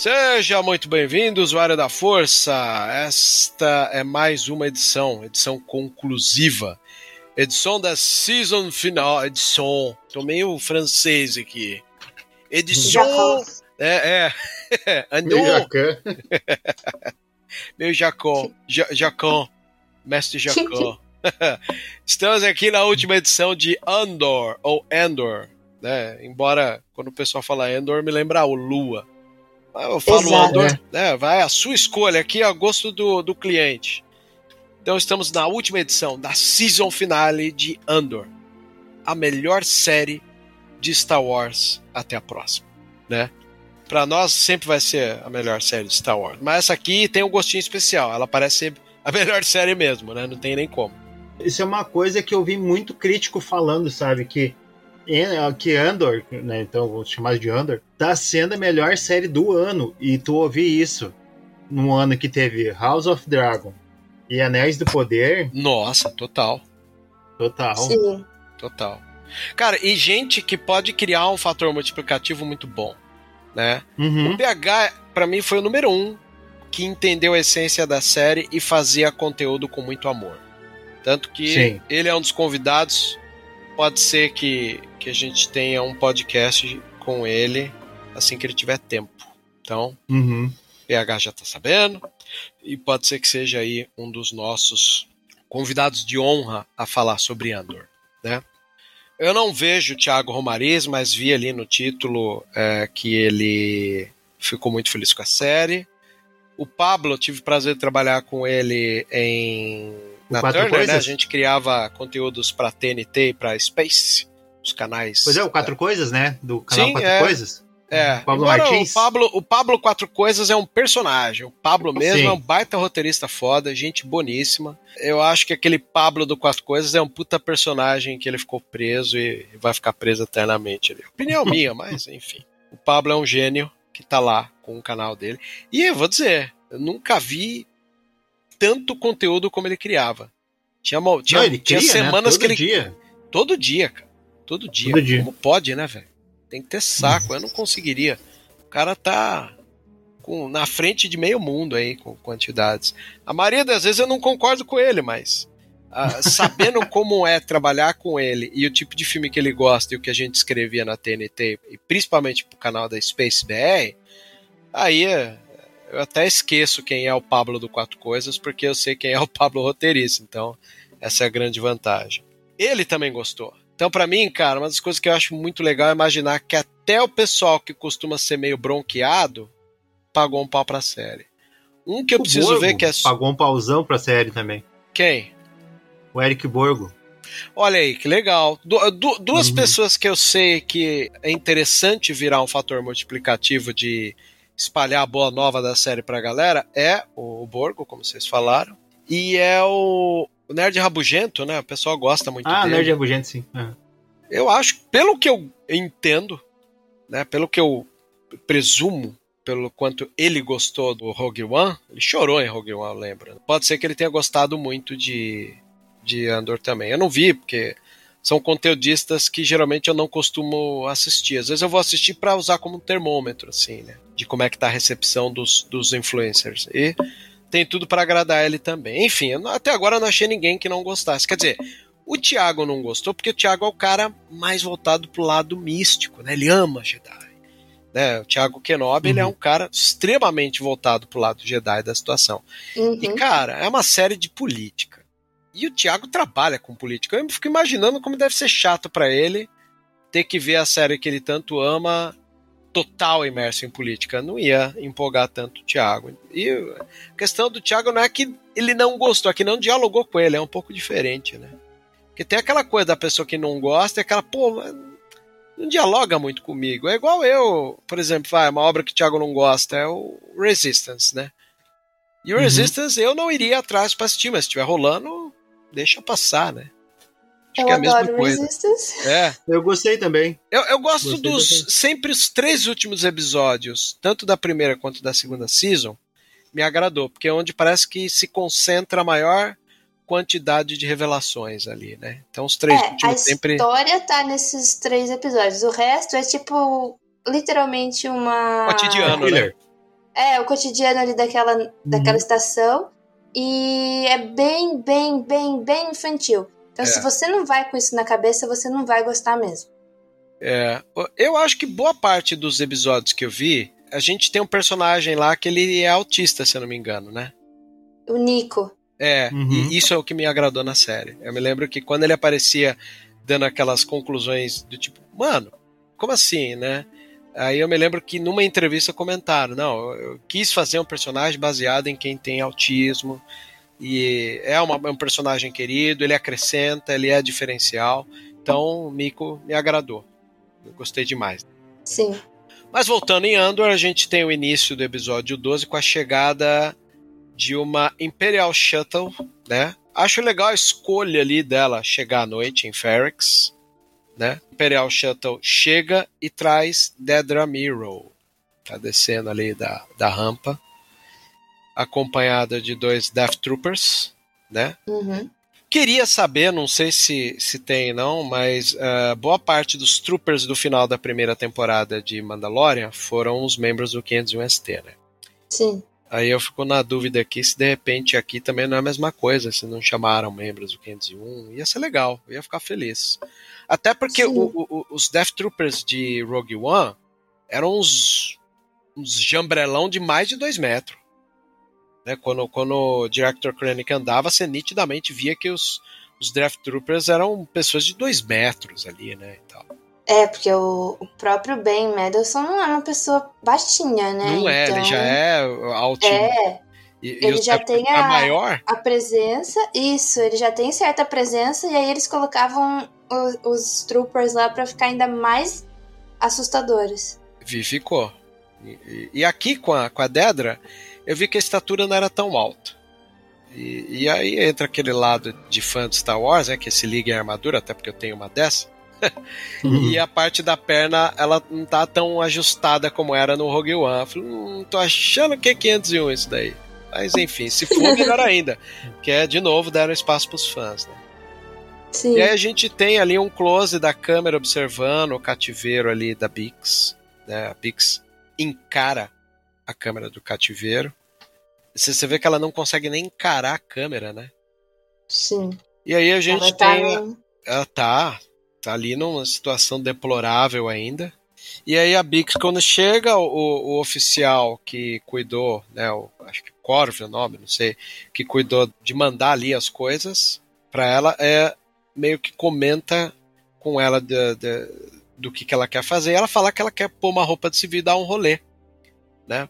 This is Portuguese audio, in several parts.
Seja muito bem-vindo, usuário da Força. Esta é mais uma edição, edição conclusiva. Edição da season final. Edição. Tô meio francês aqui. Edição. É, é. Andou. Meu Jacó. Ja- Jacó. Mestre Jacó. Estamos aqui na última edição de Andor, ou Endor. Né? Embora, quando o pessoal fala Endor, me lembra o Lua. Eu falo Exato. Andor, né? Vai a sua escolha aqui a gosto do, do cliente. Então estamos na última edição da season finale de Andor, a melhor série de Star Wars até a próxima, né? Para nós sempre vai ser a melhor série de Star Wars, mas essa aqui tem um gostinho especial. Ela parece ser a melhor série mesmo, né? Não tem nem como. Isso é uma coisa que eu vi muito crítico falando, sabe? Que, que Andor, né? Então vou chamar de Andor, tá sendo a melhor série do ano. E tu ouvir isso no ano que teve House of Dragon e Anéis do Poder, Nossa, total, total. Sim. total. Cara, e gente que pode criar um fator multiplicativo muito bom, né? Uhum. O PH, pra mim, foi o número um que entendeu a essência da série e fazia conteúdo com muito amor. Tanto que Sim. ele é um dos convidados. Pode ser que, que a gente tenha um podcast com ele assim que ele tiver tempo. Então, Uhum. PH já tá sabendo. E pode ser que seja aí um dos nossos convidados de honra a falar sobre Andor, né? Eu não vejo o Thiago Romariz, mas vi ali no título é, que ele ficou muito feliz com a série. O Pablo, eu tive o prazer de trabalhar com ele em na Quatro Turner, né? A Coisas? gente criava conteúdos para TNT e para Space, os canais. Pois é, o Quatro Coisas, né? Do canal Sim, Quatro é. Coisas. É, Pablo embora Martins? O Pablo, o Pablo Quatro Coisas é um personagem. O Pablo mesmo Sim. é um baita roteirista foda, gente boníssima. Eu acho que aquele Pablo do Quatro Coisas é um puta personagem que ele ficou preso e vai ficar preso eternamente. ali. Opinião minha, mas enfim. O Pablo é um gênio que tá lá com o canal dele. E eu vou dizer, eu nunca vi tanto conteúdo como ele criava. Tinha, mo- tinha, Não, ele tinha cria, né? semanas Todo que ele dia. Todo dia, cara. Todo dia. Todo dia. Como pode, né, velho? Tem que ter saco. Eu não conseguiria. O cara tá com, na frente de meio mundo aí, com quantidades. A maioria das vezes eu não concordo com ele, mas ah, sabendo como é trabalhar com ele e o tipo de filme que ele gosta e o que a gente escrevia na TNT, e principalmente pro canal da Space BR, aí é, eu até esqueço quem é o Pablo do Quatro Coisas, porque eu sei quem é o Pablo roteirista. Então, essa é a grande vantagem. Ele também gostou. Então, pra mim, cara, uma das coisas que eu acho muito legal é imaginar que até o pessoal que costuma ser meio bronqueado pagou um pau pra série. Um que eu O preciso Borgo ver que é. Pagou um pauzão pra série também. Quem? O Eric Borgo. Olha aí, que legal. Du- du- duas Uhum. pessoas que eu sei que é interessante virar um fator multiplicativo de espalhar a boa nova da série pra galera é o Borgo, como vocês falaram, e é o, o Nerd Rabugento, né? O pessoal gosta muito Ah, dele. Nerd Rabugento, sim. É. Eu acho, pelo que eu entendo, né, pelo que eu presumo, pelo quanto ele gostou do Rogue One, ele chorou em Rogue One, eu lembro. Pode ser que ele tenha gostado muito de, de Andor também. Eu não vi, porque são conteudistas que geralmente eu não costumo assistir. Às vezes eu vou assistir para usar como um termômetro, assim, né? De como é que tá a recepção dos, dos influencers. E tem tudo para agradar ele também. Enfim, eu até agora eu não achei ninguém que não gostasse. Quer dizer, o Thiago não gostou porque o Thiago é o cara mais voltado pro lado místico, né? Ele ama Jedi. Né? O Thiago Kenobi, ele é um cara extremamente voltado pro lado Jedi da situação. Uhum. E, cara, é uma série de política. E o Thiago trabalha com política. Eu fico imaginando como deve ser chato pra ele ter que ver a série que ele tanto ama total imerso em política. Não ia empolgar tanto o Thiago. E a questão do Thiago não é que ele não gostou, é que não dialogou com ele. É um pouco diferente, né? Porque tem aquela coisa da pessoa que não gosta, é aquela, pô, não dialoga muito comigo. É igual eu, por exemplo, vai, uma obra que o Thiago não gosta é o Resistance, né? E o Uhum. Resistance eu não iria atrás pra assistir, mas se estiver rolando, deixa passar, né? Acho Eu que é a mesma adoro coisa. Resistance. É. Eu gostei também. Eu, eu gosto Gostei dos também. sempre os três últimos episódios, tanto da primeira quanto da segunda season, me agradou, porque é onde parece que se concentra a maior quantidade de revelações ali, né? Então os três É, a últimos sempre história tá nesses três episódios. O resto é tipo, literalmente uma. cotidiano, né? É, o cotidiano ali daquela, daquela estação. E é bem, bem, bem, bem infantil. Então, É. se você não vai com isso na cabeça, você não vai gostar mesmo. É, eu acho que boa parte dos episódios que eu vi, a gente tem um personagem lá que ele é autista, se eu não me engano, né? O Nico. É, Uhum. e isso é o que me agradou na série. Eu me lembro que quando ele aparecia dando aquelas conclusões do tipo, mano, como assim, né? Aí eu me lembro que numa entrevista comentaram, não, eu quis fazer um personagem baseado em quem tem autismo e é uma- é um personagem querido, ele acrescenta, ele é diferencial. Então, o Miko me agradou. Eu gostei demais. Sim. Mas voltando em Andor, a gente tem o início do episódio 12 com a chegada de uma Imperial Shuttle, né? Acho legal a escolha ali dela chegar à noite em Ferrex, né? Imperial Shuttle chega e traz Dedra Miro. Tá descendo ali da, da rampa, acompanhada de dois Death Troopers, né? Uhum. Queria saber, não sei se, se tem não, mas ah, boa parte dos troopers do final da primeira temporada de Mandalorian foram os membros do 501ST, né? Sim. Aí eu fico na dúvida aqui se de repente aqui também não é a mesma coisa, se não chamaram membros do 501, ia ser legal, eu ia ficar feliz. Até porque o- o- os Death Troopers de Rogue One eram uns, uns jambrelão de mais de dois metros. Né? Quando, quando o Director Krennic andava, você nitidamente via que os, os Death Troopers eram pessoas de dois metros ali, né? E tal. É, porque o, o próprio Ben Mendelsohn não é uma pessoa baixinha, né? Não é, ele Então, já é altinho. É, e, e ele os já Death tem Troopers a- maior, a presença, isso, ele já tem certa presença, e aí eles colocavam o- os troopers lá pra ficar ainda mais assustadores. Vi, ficou. E, e- e aqui com a, com a Dedra, eu vi que a estatura não era tão alta. E, e aí entra aquele lado de fã de Star Wars, né, que se liga em armadura, até porque eu tenho uma dessa. Uhum. E a parte da perna, ela não tá tão ajustada como era no Rogue One. Eu falei, hum, tô achando que é 501 isso daí. Mas enfim, se for, melhor ainda. Que é, de novo, deram espaço pros fãs, né? Sim. E aí a gente tem ali um close da câmera observando o cativeiro ali da Bix. Né? A Bix encara a câmera do cativeiro. Você você vê que ela não consegue nem encarar a câmera, né? Sim. E aí a gente Ela tá tem. Ela tá, tá ali numa situação deplorável ainda. E aí a Bix, quando chega, o, o oficial que cuidou, né? O, acho que Corv é o nome, não sei, que cuidou de mandar ali as coisas pra ela, é meio que comenta com ela da- da- do que, que ela quer fazer. Ela fala que ela quer pôr uma roupa de civil e dar um rolê, né?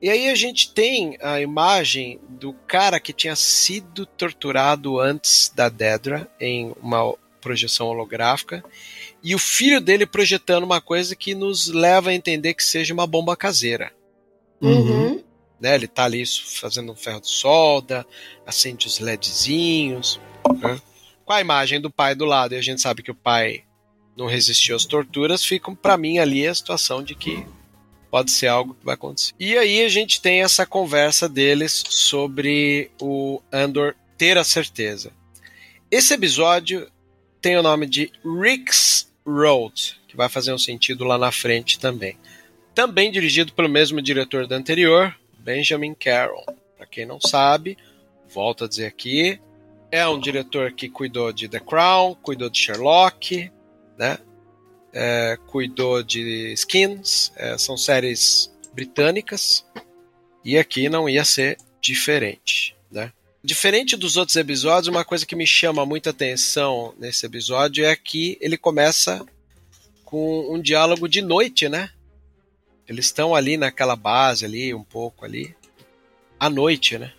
E aí a gente tem a imagem do cara que tinha sido torturado antes da Dedra em uma projeção holográfica e o filho dele projetando uma coisa que nos leva a entender que seja uma bomba caseira. Uhum. Né? Ele tá ali fazendo um ferro de solda, acende os LEDzinhos, né? com a imagem do pai do lado. E a gente sabe que o pai não resistiu às torturas, fica para mim ali a situação de que pode ser algo que vai acontecer. E aí a gente tem essa conversa deles sobre o Andor ter a certeza. Esse episódio tem o nome de Rick's Road, que vai fazer um sentido lá na frente também. Também dirigido pelo mesmo diretor do anterior, Benjamin Carroll. Para quem não sabe, volto a dizer aqui, é um diretor que cuidou de The Crown, cuidou de Sherlock, né? É, cuidou de Skins, é, são séries britânicas, e aqui não ia ser diferente, né? Diferente dos outros episódios, uma coisa que me chama muita atenção nesse episódio é que ele começa com um diálogo de noite, né? Eles estão ali naquela base ali, um pouco ali, à noite, né?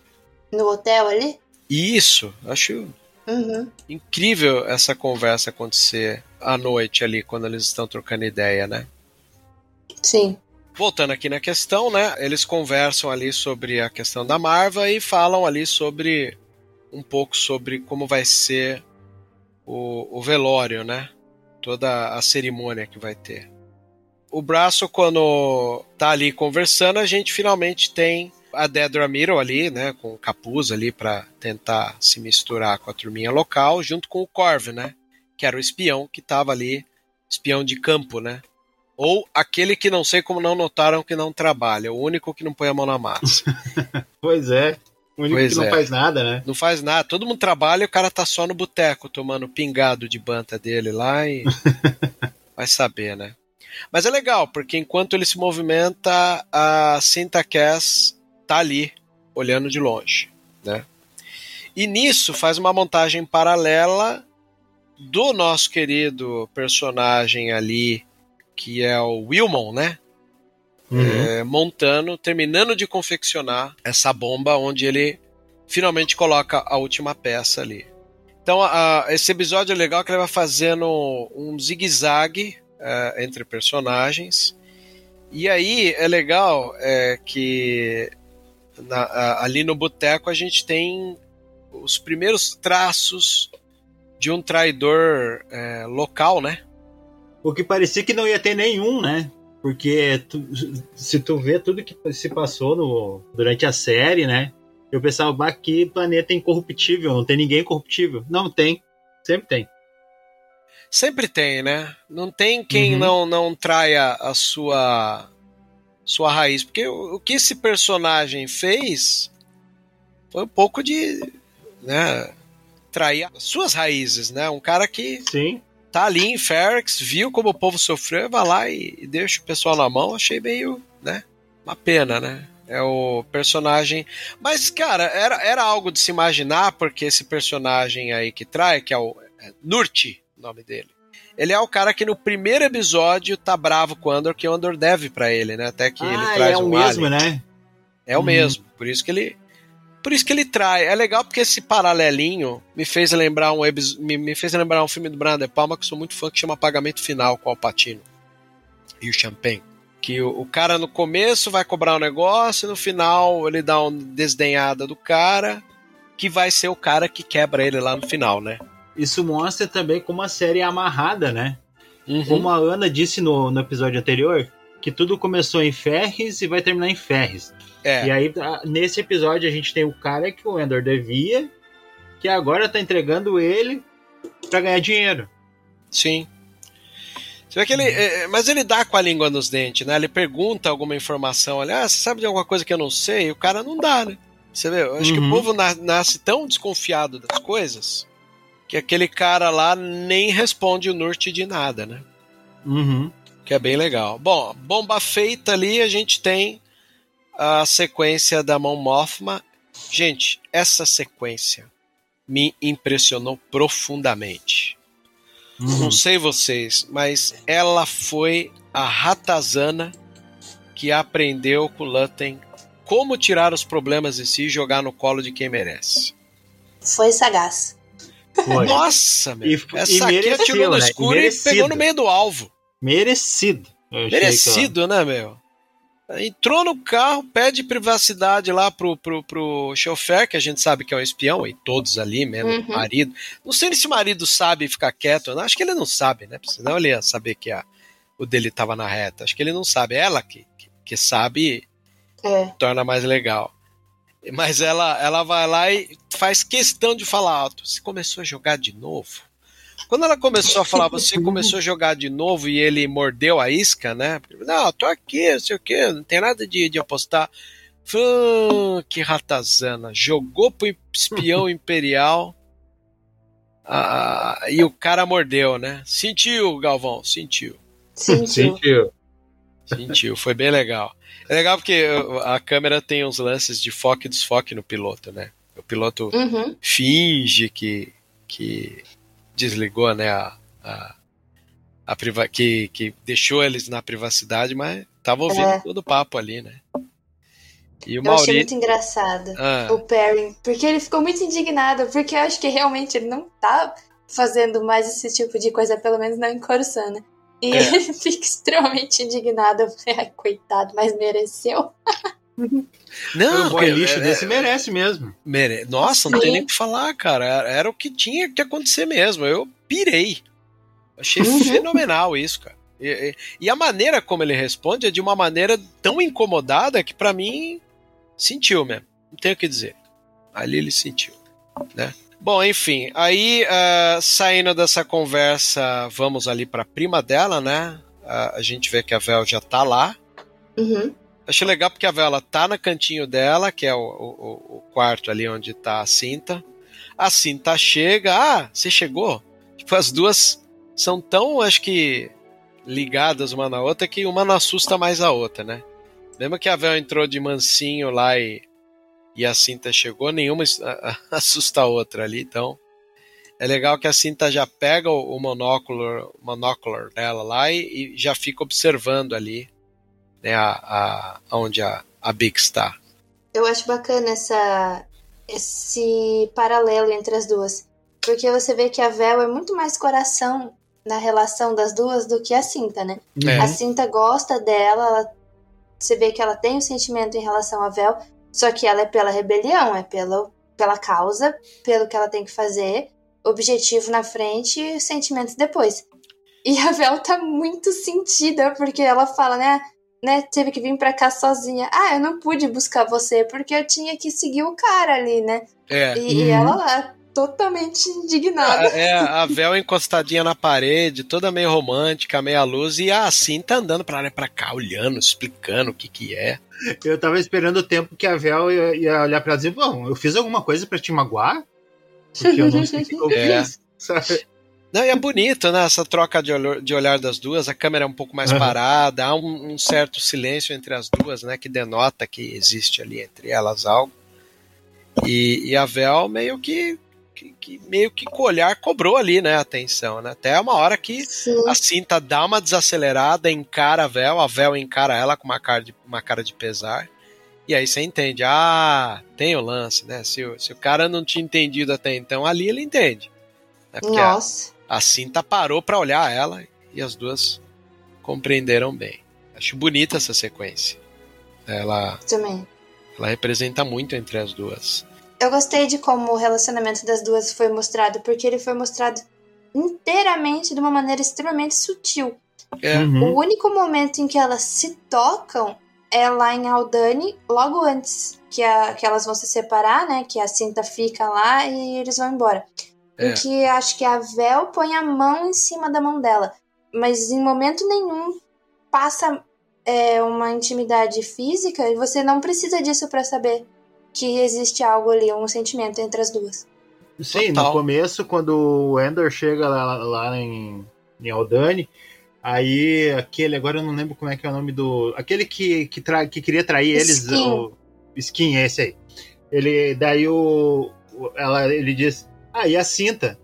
No hotel ali? Isso, acho Uhum. incrível essa conversa acontecer à noite ali, quando eles estão trocando ideia, né? Sim. Voltando aqui na questão, né? Eles conversam ali sobre a questão da Marva e falam ali sobre um pouco sobre como vai ser o, o velório, né? Toda a cerimônia que vai ter. O braço, quando tá ali conversando, a gente finalmente tem a Dedra Miro ali, né? Com o capuz ali para tentar se misturar com a turminha local, junto com o Corv, né? Que era o espião que tava ali, espião de campo, né? Ou aquele que não sei como não notaram que não trabalha, o único que não põe a mão na massa. Pois é. O único Pois que não é. faz nada, né? Não faz nada, todo mundo trabalha e o cara tá só no boteco tomando pingado de banta dele lá e. Vai saber, né? Mas é legal, porque enquanto ele se movimenta, a Cinta Cass tá ali, olhando de longe, né? E nisso faz uma montagem paralela do nosso querido personagem ali, que é o Wilmon, né? Uhum. é, montando, terminando de confeccionar essa bomba onde ele finalmente coloca a última peça ali. Então, a- esse episódio é legal que ele vai fazendo um zigue-zague é, entre personagens. E aí é legal é, que na- a- ali no boteco a gente tem os primeiros traços de um traidor é, local, né? O que parecia que não ia ter nenhum, né? Porque tu- se tu vê tudo que se passou no, durante a série, né? Eu pensava, bah, que planeta incorruptível, não tem ninguém corruptível. Não tem. Sempre tem. Sempre tem, né? Não tem quem Uhum. não, não traia a sua sua raiz. Porque o, o que esse personagem fez foi um pouco de né, trair as suas raízes, né? Um cara que Sim. Tá ali em Ferrex, viu como o povo sofreu, vai lá e, e deixa o pessoal na mão. Achei meio, né? Uma pena, né? É o personagem. Mas, cara, era, era algo de se imaginar, porque esse personagem aí que trai, que é o é, Nurti, o nome dele. Ele é o cara que no primeiro episódio tá bravo com o Andor, que o Andor deve pra ele, né? Até que ele ah, traz é o um mesmo, alien. né? É o Uhum. mesmo. Por isso que ele. Por isso que ele trai. É legal porque esse paralelinho me fez lembrar um me, me fez lembrar um filme do Brian De Palma que eu sou muito fã que chama Pagamento Final com o Alpatino e o Champagne. Que o, o cara no começo vai cobrar um negócio e no final ele dá uma desdenhada do cara que vai ser o cara que quebra ele lá no final, né? Isso mostra também como a série é amarrada, né? Uhum. Como a Ana disse no, no episódio anterior, que tudo começou em Ferris e vai terminar em Ferris. É. E aí, a- nesse episódio, a gente tem o cara que o Endor devia, que agora tá entregando ele pra ganhar dinheiro. Sim. Você vê que ele. é, mas ele dá com a língua nos dentes, né? Ele pergunta alguma informação ali, ah, você sabe de alguma coisa que eu não sei? E o cara não dá, né? Você vê, eu acho que o Uhum. povo na- nasce tão desconfiado das coisas que aquele cara lá nem responde o Nurt de nada, né? Uhum. Que é bem legal. Bom, bomba feita ali, a gente tem a sequência da mão Mothma. Gente, essa sequência me impressionou profundamente. Uhum. Não sei vocês, mas ela foi a ratazana que aprendeu com Lutten como tirar os problemas de si e jogar no colo de quem merece. Foi sagaz. Foi. Nossa, meu. E- essa e aqui atirou no né? E escuro e merecido. pegou no meio do alvo. Merecido. Achei que, Merecido, né, meu? Entrou no carro, pede privacidade lá pro, pro, pro chofer, que a gente sabe que é um espião, e todos ali, menos Uhum. o marido. Não sei se o marido sabe ficar quieto, acho que ele não sabe, né? Senão ele ia saber que a, o dele tava na reta. Acho que ele não sabe. Ela que, que, que sabe É. torna mais legal. Mas ela, ela vai lá e faz questão de falar alto. Você começou a jogar de novo? Quando ela começou a falar, você começou a jogar de novo e ele mordeu a isca, né? Não, tô aqui, não sei o quê, não tem nada de, de apostar. "Ah, que ratazana. Jogou pro espião imperial. ah, e o cara mordeu, né? Sentiu, Galvão, sentiu. Sentiu. Sentiu. Sentiu, foi bem legal. É legal porque a câmera tem uns lances de foco e desfoque no piloto, né? O piloto Uhum. finge que, que desligou, né, a, a, a priva que, que deixou eles na privacidade, mas tava ouvindo É. todo o papo ali, né? E o Eu achei muito engraçado Ah, o Perry, porque ele ficou muito indignado, porque eu acho que realmente ele não tá fazendo mais esse tipo de coisa, pelo menos não em Coruscant, né? E É. ele fica extremamente indignado. Eu falei, Ai, coitado, mas mereceu. não, um boy porque- lixo é- desse merece mesmo. mere- Nossa, não tem Sim. nem o que falar, cara. Era, era o que tinha que acontecer mesmo. Eu pirei. Achei Uhum. fenomenal isso, cara. E, e- e a maneira como ele responde é de uma maneira tão incomodada que pra mim sentiu mesmo. Não tenho o que dizer. Ali ele sentiu, né? Bom, enfim, aí ah, saindo dessa conversa, vamos ali pra prima dela, né? Ah, a gente vê que a Vel já tá lá. Uhum. Achei legal porque a Vela tá no cantinho dela, que é o, o- o quarto ali onde tá a cinta. A cinta chega, ah, você chegou? Tipo, as duas são tão, acho que, ligadas uma na outra que uma não assusta mais a outra, né? Lembra que a Vel entrou de mansinho lá e, e a cinta chegou, nenhuma assusta a outra ali, então. É legal que a cinta já pega o, monóculo, monóculo dela lá e, e já fica observando ali né, a, a, onde a, a Bix está. Eu acho bacana essa, esse paralelo entre as duas. Porque você vê que a Vel é muito mais coração na relação das duas do que a Cinta, né? É. A Cinta gosta dela, ela- você vê que ela tem um sentimento em relação a Vel, só que ela é pela rebelião, é pela, pela causa, pelo que ela tem que fazer, objetivo na frente e sentimentos depois. E a Vel tá muito sentida, porque ela fala, né? Né, teve que vir pra cá sozinha. Ah, eu não pude buscar você porque eu tinha que seguir o cara ali, né? É. E, e ela lá, totalmente indignada. É a Vel encostadinha na parede, toda meio romântica, meia luz, e a Cinta andando pra lá e pra cá, olhando, explicando o que que é. Eu tava esperando o tempo que a Vel ia, ia olhar pra ela e dizer, bom, eu fiz alguma coisa pra te magoar? Porque eu não sei o que eu É. fiz. Sabe? Não, e é bonito, né? Essa troca de olhar, de olhar das duas, a câmera é um pouco mais Aham. parada, há um, um certo silêncio entre as duas, né? Que denota que existe ali entre elas algo. E, e a Vel meio que, que, que- meio que com o olhar cobrou ali, né? A atenção, né? Até uma hora que Sim. a cinta dá uma desacelerada, encara a Vel, a Vel encara ela com uma cara de, uma cara de pesar. E aí você entende, ah, tem o lance, né? Se, o- se o cara não tinha entendido até então, ali ele entende. Né? Porque Nossa. A cinta parou pra olhar ela e as duas compreenderam bem. Acho bonita essa sequência. Ela, Também. ela representa muito entre as duas. Eu gostei de como o relacionamento das duas foi mostrado, porque ele foi mostrado inteiramente de uma maneira extremamente sutil. É, Uhum. O único momento em que elas se tocam é lá em Aldani, logo antes que, a, que elas vão se separar, né? Que a cinta fica lá e eles vão embora. É. Em que acho que a Vel põe a mão em cima da mão dela. Mas em momento nenhum passa é, uma intimidade física e você não precisa disso pra saber que existe algo ali, um sentimento entre as duas. Sim, Total. no começo, quando o Endor chega lá, lá em, em Aldani, aí aquele, agora eu não lembro como é que é o nome do. Aquele que, que, tra, que queria trair eles. Skin. O, skin, esse aí. Ele, daí o, o- ela, ele diz: Ah, e a cinta?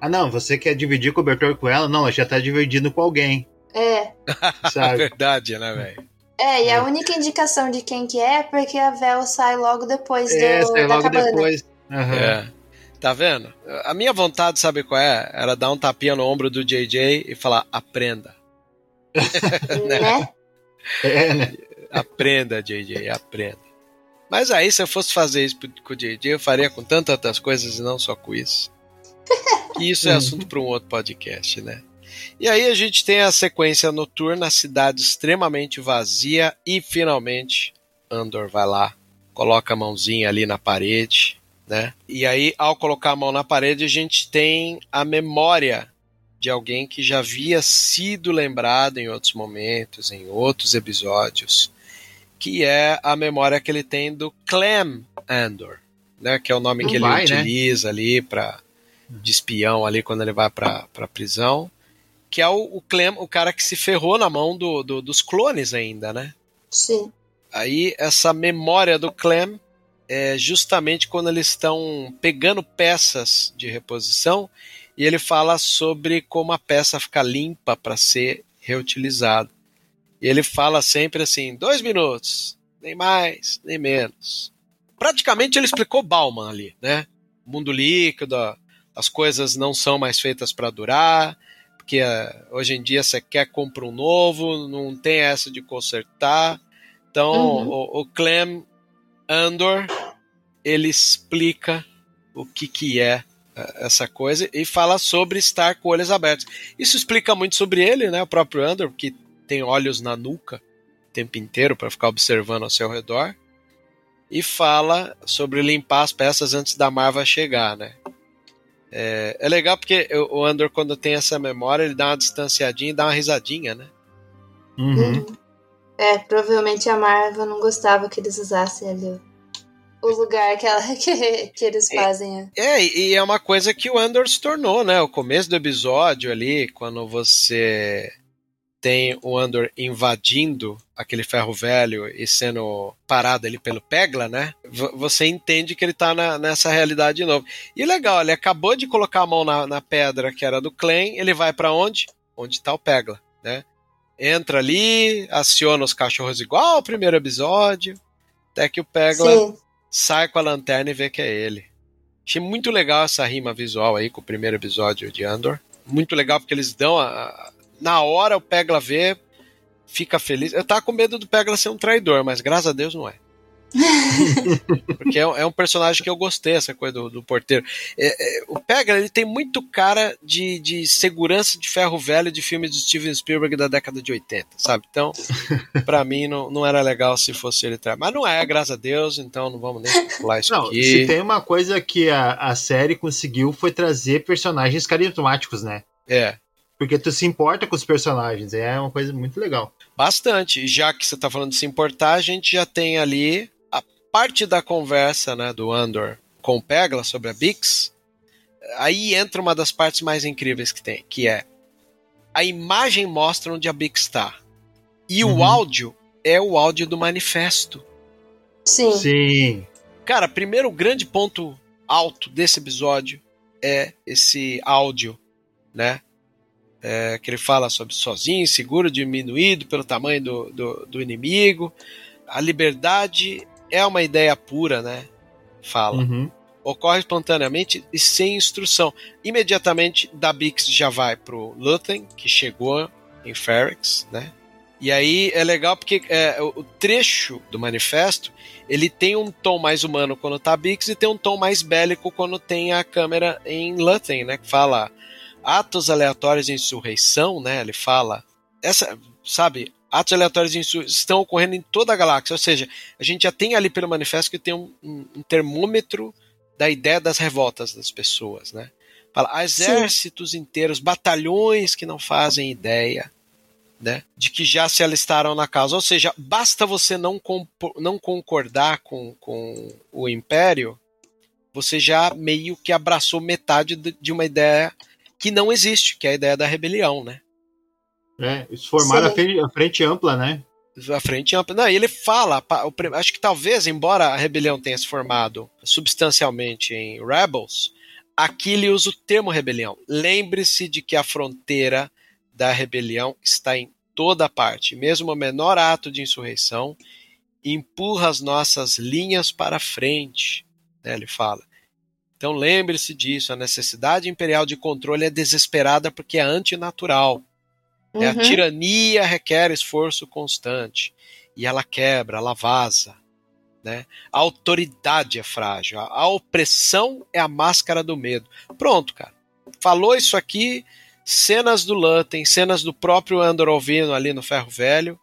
Ah, não, você quer dividir cobertor com ela? Não, ela já tá dividindo com alguém, É. é sabe? verdade, né, velho? É, e a única indicação de quem que é é porque a Vel sai logo depois do, é, sai da logo cabana. depois. Aham. É. Tá vendo? A minha vontade, sabe qual é? Era dar um tapinha no ombro do JJ e falar: aprenda. Né? É, né? Aprenda, JJ, aprenda. Mas aí, se eu fosse fazer isso com o JJ, eu faria com tantas outras coisas e não só com isso. Que isso é assunto para um outro podcast, né? E aí a gente tem a sequência noturna, a cidade extremamente vazia e finalmente Andor vai lá, coloca a mãozinha ali na parede, né? E aí, ao colocar a mão na parede, a gente tem a memória de alguém que já havia sido lembrado em outros momentos, em outros episódios, que é a memória que ele tem do Clem Andor, né? Que é o nome Não que ele vai, né? utiliza ali para de espião ali quando ele vai para a prisão, que é o, o Clem, o cara que se ferrou na mão do, do- dos clones ainda, né? Sim. Aí essa memória do Clem é justamente quando eles estão pegando peças de reposição e ele fala sobre como a peça fica limpa para ser reutilizada. E ele fala sempre assim: dois minutos, nem mais, nem menos. Praticamente ele explicou Bauman ali, né? Mundo líquido, as coisas não são mais feitas para durar, porque eh, hoje em dia você quer comprar um novo, não tem essa de consertar. Então, Uhum. o, o Clem Andor, ele explica o que, que é eh, essa coisa e fala sobre estar com olhos abertos. Isso explica muito sobre ele, né? O próprio Andor, que tem olhos na nuca o tempo inteiro para ficar observando ao seu redor. E fala sobre limpar as peças antes da Marva chegar, né? É, é legal porque o o Andor, quando tem essa memória, ele dá uma distanciadinha e dá uma risadinha, né? Uhum. É, provavelmente a Marvel não gostava que eles usassem ali o, lugar que, ela, que, que eles É. fazem. é. É, e é uma coisa que o Andor se tornou, né? O começo do episódio ali, quando você tem o Andor invadindo aquele ferro velho e sendo parado ali pelo Pegla, né? V- Você entende que ele tá na- nessa realidade de novo. E legal, ele acabou de colocar a mão na, na pedra que era do Clem, ele vai pra onde? Onde tá o Pegla, né? Entra ali, aciona os cachorros igual ao primeiro episódio, até que o Pegla Sim. sai com a lanterna e vê que é ele. Achei muito legal essa rima visual aí com o primeiro episódio de Andor. Muito legal porque eles dão a. na hora o Pegla vê, fica feliz. Eu tava com medo do Pegla ser um traidor, mas graças a Deus não é. Porque é, um- é um personagem que eu gostei, essa coisa do, do porteiro. É, é, o Pegla, ele tem muito cara de, de segurança de ferro velho de filmes de Steven Spielberg da década de 80, sabe? Então, pra mim, não, não era legal se fosse ele trair. Mas não é, graças a Deus, então não vamos nem pular isso Não, aqui. se tem uma coisa que a, a série conseguiu foi trazer personagens carismáticos, né? É, Porque tu se importa com os personagens, é uma coisa muito legal. bastante. Já que você tá falando de se importar, a gente já tem ali a parte da conversa né, do Andor com o Pegla sobre a Bix. Aí entra uma das partes mais incríveis que tem, que é a imagem mostra onde a Bix está. E o Uhum. áudio é o áudio do manifesto. Sim. Sim. Cara, primeiro grande ponto alto desse episódio é esse áudio, né? É, que ele fala sobre sozinho, seguro, diminuído pelo tamanho do, do, do inimigo. A liberdade é uma ideia pura, né? Fala. Uhum. Ocorre espontaneamente e sem instrução. Imediatamente, da Bix já vai pro Luthen, que chegou em Ferrex, né? E aí é legal porque é, o o trecho do manifesto ele tem um tom mais humano quando tá Bix e tem um tom mais bélico quando tem a câmera em Luthen, né? Que fala atos aleatórios de insurreição, né? Ele fala essa, sabe? Atos aleatórios de insurreição estão ocorrendo em toda a galáxia, ou seja, a gente já tem ali pelo manifesto que tem um, um- um termômetro da ideia das revoltas das pessoas, né? Fala exércitos inteiros, batalhões que não fazem ideia, né? De que já se alistaram na causa. Ou seja, basta você não, não concordar com, com o Império, você já meio que abraçou metade de, de uma ideia que não existe, que é a ideia da rebelião, né? É, eles formaram a Sim. frente, a frente ampla, né? a frente ampla. Não, e ele fala, acho que talvez, embora a rebelião tenha se formado substancialmente em Rebels, aqui ele usa o termo rebelião. Lembre-se de que a fronteira da rebelião está em toda parte. Mesmo o menor ato de insurreição empurra as nossas linhas para frente, né, ele fala. Então lembre-se disso, a necessidade imperial de controle é desesperada porque é antinatural. É, a Uhum. tirania requer esforço constante. E ela quebra, ela vaza. Né? A autoridade é frágil. A, a opressão é a máscara do medo. Pronto, cara. Falou isso aqui. Cenas do Luthen, cenas do próprio Andor ouvindo ali no Ferro Velho.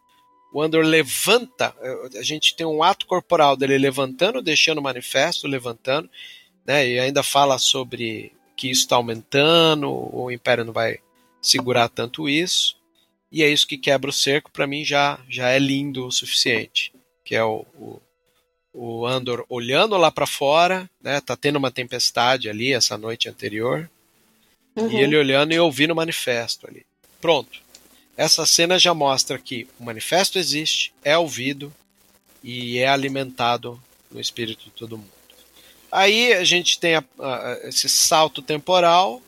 O Andor levanta. eh, A gente tem um ato corporal dele levantando, deixando o manifesto, levantando. Né? E ainda fala sobre que isso está aumentando, o Império não vai segurar tanto isso. E é isso que quebra o cerco, para mim já, já é lindo o suficiente. que é o, o, o Andor olhando lá para fora, né? Tá tendo uma tempestade ali essa noite anterior. Uhum. E ele olhando e ouvindo o manifesto ali. Pronto. Essa cena já mostra que o manifesto existe, é ouvido e é alimentado no espírito de todo mundo. Aí a gente tem a, a, esse salto temporal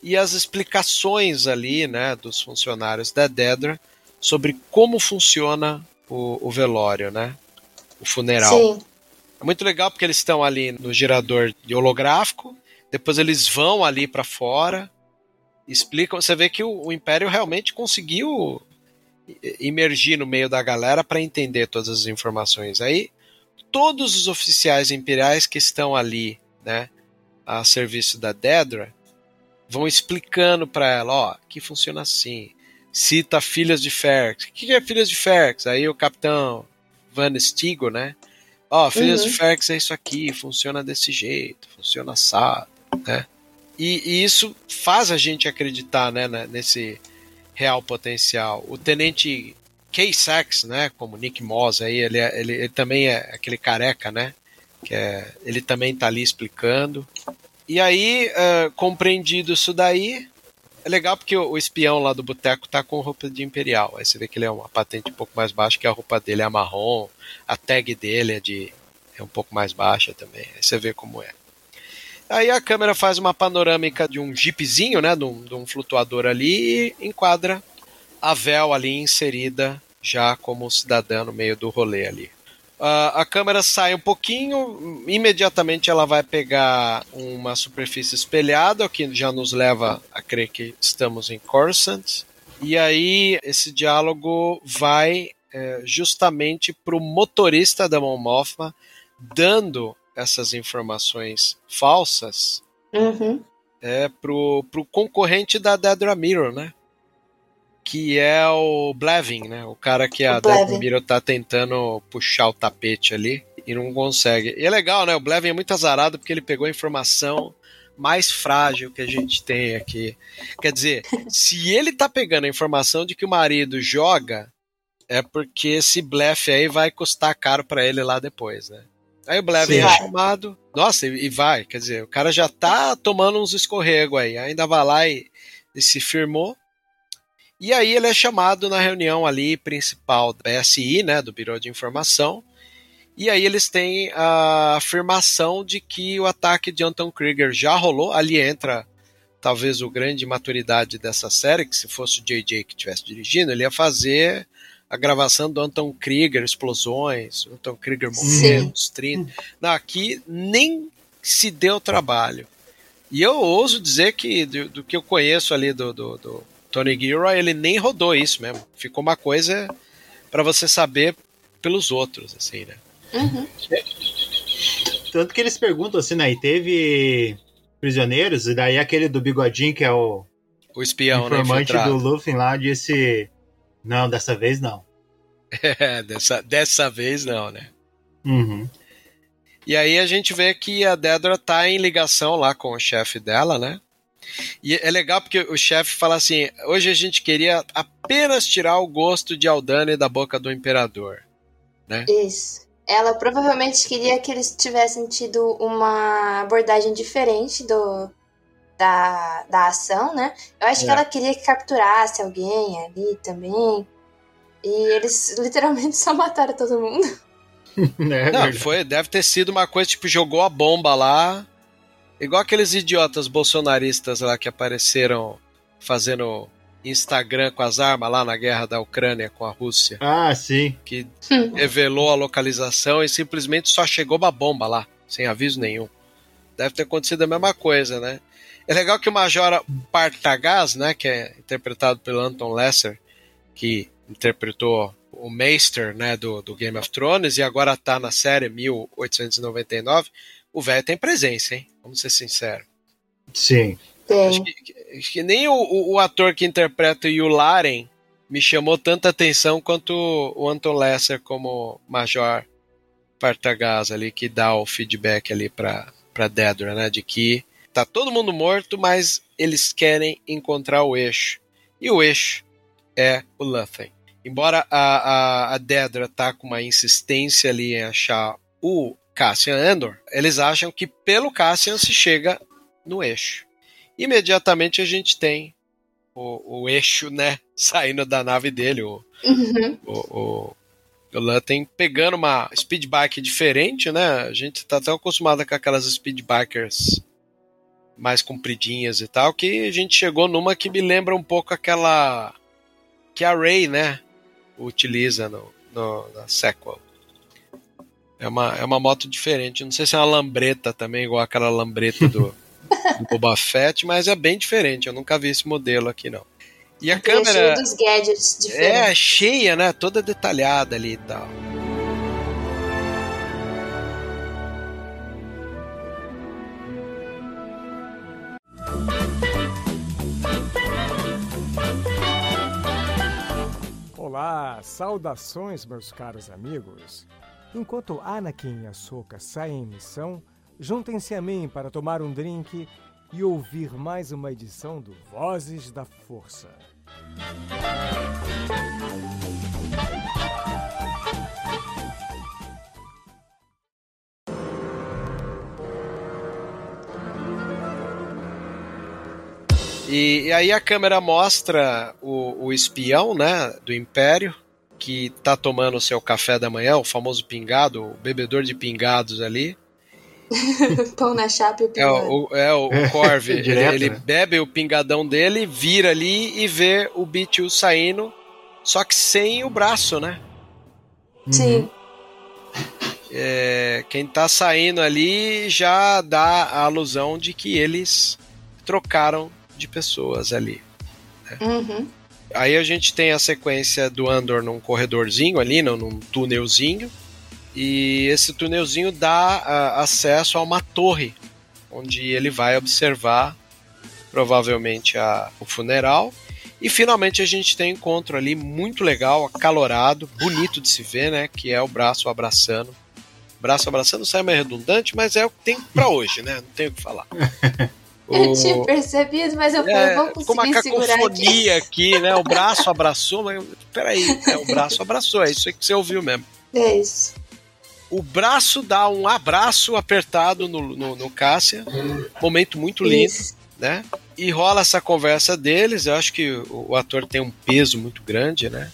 e as explicações ali, né, dos funcionários da Dedra sobre como funciona o, o velório, né, o funeral. Sim. É muito legal porque eles estão ali no gerador de holográfico, depois eles vão ali para fora, explicam. Você vê que o, o, Império realmente conseguiu imergir no meio da galera para entender todas as informações. Aí todos os oficiais imperiais que estão ali, né, a serviço da Dedra, vão explicando para ela, ó, que funciona assim. Cita filhas de Ferx. O que é filhas de Ferx? Aí o capitão Van Stigo, né? Ó, filhas Uhum. de Ferx é isso aqui, funciona desse jeito, funciona assado, né? E, e isso faz a gente acreditar, né, né, nesse real potencial. O tenente Kay Sachs, né, como Nick Moss aí, ele, é- ele, ele também é aquele careca, né? Que é, ele também tá ali explicando. E aí, ah, compreendido isso daí, é legal porque o, o espião lá do boteco tá com roupa de imperial. Aí você vê que ele é uma patente um pouco mais baixa, que a roupa dele é marrom, a tag dele é de é um pouco mais baixa também. Aí você vê como é. Aí a câmera faz uma panorâmica de um jeepzinho, né, de um, de um flutuador ali e enquadra a Vel ali inserida já como cidadã no meio do rolê ali. Ah, a câmera sai um pouquinho, imediatamente ela vai pegar uma superfície espelhada, o que já nos leva a crer que estamos em Coruscant. E aí esse diálogo vai eh, justamente para o motorista da Mon Mothma dando essas informações falsas Uhum. é pro, pro concorrente da Dedra Mirror, né? Que é o Blevin, né? O cara que a O Blevin. Dedra Mirror tá tentando puxar o tapete ali e não consegue. E é legal, né? O Blevin é muito azarado porque ele pegou a informação mais frágil que a gente tem aqui. Quer dizer, se ele tá pegando a informação de que o marido joga, é porque esse blefe aí vai custar caro pra ele lá depois, né? Aí o Blevin é chamado. Nossa, e e vai. Quer dizer, o cara já tá tomando uns escorregos aí. Ainda vai lá e, e se firmou. E aí ele é chamado na reunião ali principal do BSI, né, do Biro de Informação. E aí eles têm a afirmação de que o ataque de Anton Krieger já rolou. Ali entra talvez o grande maturidade dessa série, que se fosse o JJ que estivesse dirigindo, ele ia fazer a gravação do Anton Krieger, explosões, Anton Krieger morrendo, Sim. os 30. Não, aqui nem se deu trabalho. E eu ouso dizer que, do, do que eu conheço ali do, do, do Tony Gilroy, ele nem rodou isso mesmo. Ficou uma coisa para você saber pelos outros, assim, né? Uhum. Tanto que eles perguntam assim, né? E teve prisioneiros, e daí aquele do bigodinho, que é o O espião, né? informante infiltrado. do Luffy lá, disse: Não, dessa vez não. É, dessa, dessa vez não, né? Uhum. E aí a gente vê que a Dedra tá em ligação lá com o chefe dela, né? E é legal porque o chefe fala assim: hoje a gente queria apenas tirar o gosto de Aldani da boca do imperador. Isso. Ela provavelmente queria que eles tivessem tido uma abordagem diferente do da, da ação, né? Eu acho que É. ela queria que capturasse alguém ali também. E eles literalmente só mataram todo mundo. É Não, foi, deve ter sido uma coisa tipo, jogou a bomba lá. Igual aqueles idiotas bolsonaristas lá que apareceram fazendo Instagram com as armas lá na guerra da Ucrânia com a Rússia. Ah, sim. que revelou a localização e simplesmente só chegou uma bomba lá, sem aviso nenhum. Deve ter acontecido a mesma coisa, né? É legal que o Major Partagaz, né, que é interpretado pelo Anton Lesser, que interpretou o Meister, né, do, do Game of Thrones e agora tá na série 1899, o velho tem presença, hein? Vamos ser sinceros. Sim. Acho que, acho que nem o, o- o ator que interpreta o Yularen me chamou tanta atenção quanto o Anton Lesser como Major Partagaz ali, que dá o feedback ali pra, pra Dedra, né? De que tá todo mundo morto, mas eles querem encontrar o eixo. E o eixo é o Luthen. embora a, a, a Dedra tá com uma insistência ali em achar o Cassian Andor, eles acham que pelo Cassian se chega no eixo. Imediatamente a gente tem o, o eixo, né, saindo da nave dele, o, Uhum. o, o, o Lutten pegando uma speedbike diferente, né? A gente tá tão acostumado com aquelas speedbikers mais compridinhas e tal, que a gente chegou numa que me lembra um pouco aquela que a Ray, né, utiliza no, no, na sequel. É uma, é uma moto diferente. Não sei se é uma lambreta também, igual aquela lambreta do, do Boba Fett, mas é bem diferente. Eu nunca vi esse modelo aqui, não. E a Ele é câmera dos gadgets é diferentes. cheia, né? Toda detalhada ali e tal. Olá, saudações, meus caros amigos. Enquanto Anakin e Ahsoka saem em missão, juntem-se a mim para tomar um drink e ouvir mais uma edição do Vozes da Força. E, e aí a câmera mostra o, o espião, né, do Império, que tá tomando o seu café da manhã, o famoso pingado, o bebedor de pingados ali. Pão na chapa e o É pingado. o, é, o, o Corv, ele, Direto, ele né? bebe o pingadão dele, vira ali e vê o B2 saindo, só que sem o braço, né? Sim. É, quem tá saindo ali já dá a alusão de que eles trocaram de pessoas ali. Uhum. Aí a gente tem a sequência do Andor num corredorzinho ali, num, num túnelzinho. E esse túnelzinho dá ah, acesso a uma torre, onde ele vai observar provavelmente a, o funeral. E finalmente a gente tem um encontro ali muito legal, acalorado, bonito de se ver, né? Que é o braço abraçando. Braço abraçando sai meio redundante, mas é o que tem pra hoje, né? Não tem o que falar. Eu O- tinha percebido, mas eu falei, é, vou com uma conseguir segurar aqui. cacofonia aqui. né? O braço abraçou, mas peraí, é, o braço abraçou, é isso aí que você ouviu mesmo. É isso. O braço dá um abraço apertado no, no, no Cássia, momento muito lindo, Isso. né? E rola essa conversa deles, eu acho que o, o ator tem um peso muito grande, né?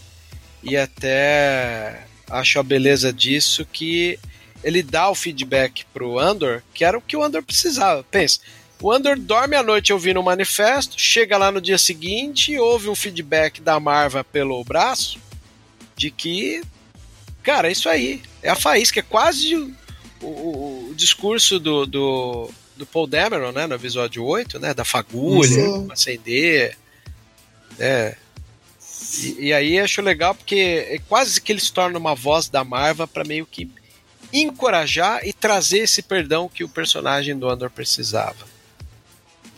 E até acho a beleza disso que ele dá o feedback pro Andor, que era o que o Andor precisava. Pensa, o Andor dorme à noite ouvindo o manifesto, chega lá no dia seguinte, ouve um feedback da Marva pelo braço, de que, cara, é isso aí. É a faísca, é quase o, o- o discurso do, do, do Paul Dameron, né, no episódio 8, né, da fagulha, acender, né. E, e aí acho legal porque é quase que ele se torna uma voz da Marva para meio que encorajar e trazer esse perdão que o personagem do Andor precisava.